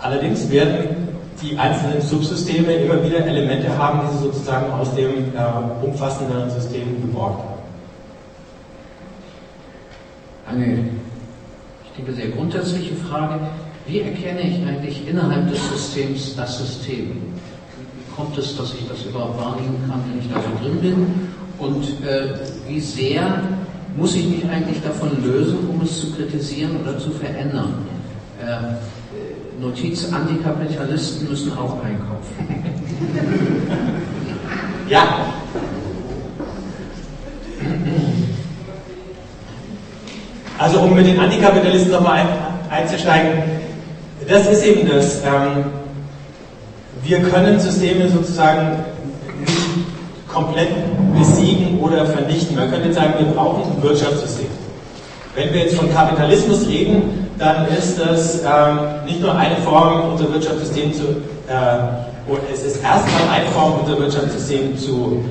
Allerdings werden die einzelnen Subsysteme immer wieder Elemente haben, die sie sozusagen aus dem äh, umfassenderen System geborgt haben. Eine, ich denke, sehr grundsätzliche Frage. Wie erkenne ich eigentlich innerhalb des Systems das System? Wie kommt es, dass ich das überhaupt wahrnehmen kann, wenn ich da so drin bin? Und äh, wie sehr muss ich mich eigentlich davon lösen, um es zu kritisieren oder zu verändern? Äh, Notiz, Antikapitalisten müssen auch einkaufen. ja. Also um mit den Antikapitalisten nochmal ein, einzusteigen, das ist eben das. Ähm, wir können Systeme sozusagen nicht komplett besiegen oder vernichten. Man könnte sagen, wir brauchen ein Wirtschaftssystem. Wenn wir jetzt von Kapitalismus reden, dann ist das ähm, nicht nur eine Form, unser Wirtschaftssystem zu, äh, es ist erstmal eine Form, unser Wirtschaftssystem zu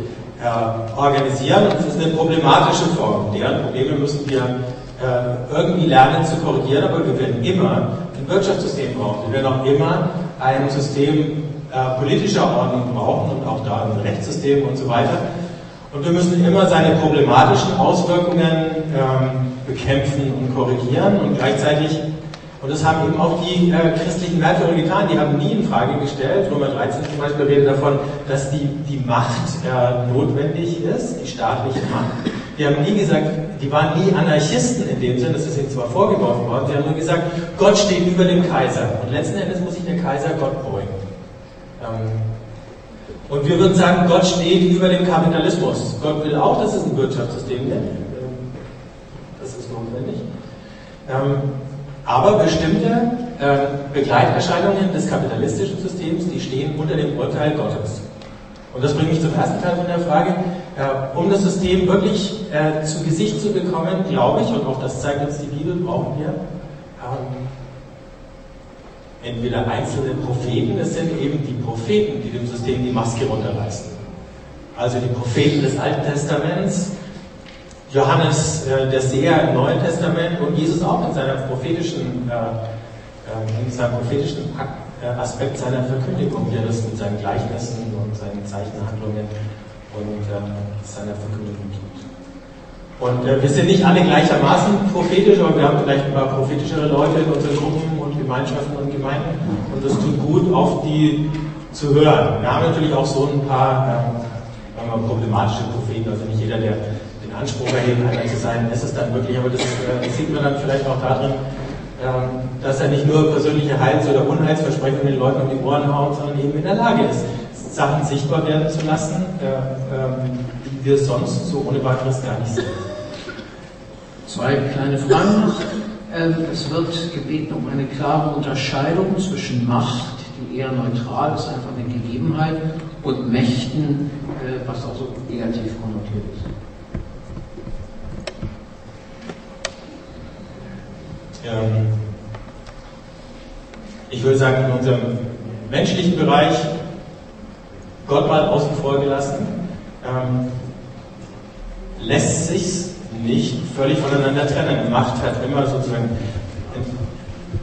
äh, organisieren und es ist eine problematische Form. Deren Probleme müssen wir äh, irgendwie lernen zu korrigieren, aber wir werden immer ein Wirtschaftssystem brauchen. Wir werden auch immer ein System äh, politischer Ordnung brauchen und auch da ein Rechtssystem und so weiter. Und wir müssen immer seine problematischen Auswirkungen ähm, bekämpfen und korrigieren und gleichzeitig, und das haben eben auch die äh, christlichen Märtyrer getan, die haben nie in Frage gestellt, Römer 13 zum Beispiel redet davon, dass die, die Macht äh, notwendig ist, die staatliche Macht. Die haben nie gesagt, die waren nie Anarchisten in dem Sinne, das ist ihnen zwar vorgeworfen worden, sie haben nur gesagt, Gott steht über dem Kaiser und letzten Endes muss sich der Kaiser Gott beugen. Ähm, und wir würden sagen, Gott steht über dem Kapitalismus. Gott will auch, dass es ein Wirtschaftssystem gibt. Das ist notwendig. Ähm, aber bestimmte Begleiterscheinungen des kapitalistischen Systems, die stehen unter dem Urteil Gottes. Und das bringt mich zum ersten Teil von der Frage. Äh, um das System wirklich äh, zu Gesicht zu bekommen, glaube ich, und auch das zeigt uns die Bibel, brauchen wir ähm, entweder einzelne Propheten, es sind eben die Propheten, die dem System die Maske runterreißen. Also die Propheten des Alten Testaments, Johannes äh, der Seher im Neuen Testament und Jesus auch in seiner prophetischen, äh, äh in seinem prophetischen äh, Aspekt seiner Verkündigung, wie er das mit seinen Gleichnissen und seinen Zeichenhandlungen und äh, seiner Verkündigung tut. Und äh, wir sind nicht alle gleichermaßen prophetisch, aber wir haben vielleicht ein paar prophetischere Leute in unseren Gruppen und Gemeinschaften und Gemeinden. Und das tut gut, auf die zu hören. Wir haben natürlich auch so ein paar ähm, problematische Propheten, also nicht jeder, der den Anspruch erhebt, einer zu sein, ist es dann wirklich, aber das äh, sieht man dann vielleicht auch darin, ähm, dass er nicht nur persönliche Heils- oder Unheilsversprechungen den Leuten um die Ohren haut, sondern eben in der Lage ist, Sachen sichtbar werden zu lassen, äh, ähm, die wir sonst so ohne weiteres gar nicht sehen. Zwei kleine Fragen noch. Ähm, es wird gebeten um eine klare Unterscheidung zwischen Macht, die eher neutral ist, einfach eine Gegebenheit, und Mächten, äh, was auch so negativ konnotiert ist. Ähm, ich würde sagen, in unserem menschlichen Bereich Gott mal außen vor gelassen, ähm, lässt sich nicht völlig voneinander trennen. Macht hat immer sozusagen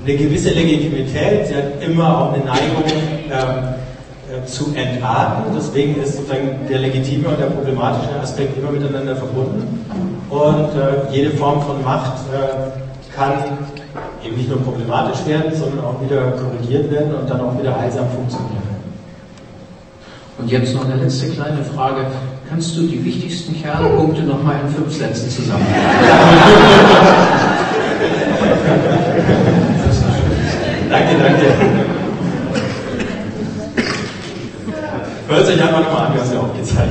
eine gewisse Legitimität, sie hat immer auch eine Neigung ähm, äh, zu entarten. Deswegen ist sozusagen der legitime und der problematische Aspekt immer miteinander verbunden. Und äh, jede Form von Macht äh, kann eben nicht nur problematisch werden, sondern auch wieder korrigiert werden und dann auch wieder heilsam funktionieren. Und jetzt noch eine letzte kleine Frage. Kannst du die wichtigsten Kernpunkte nochmal in fünf Sätzen zusammenfassen? danke, danke. Hört sich einfach nochmal an, du hast ja auch gezeigt.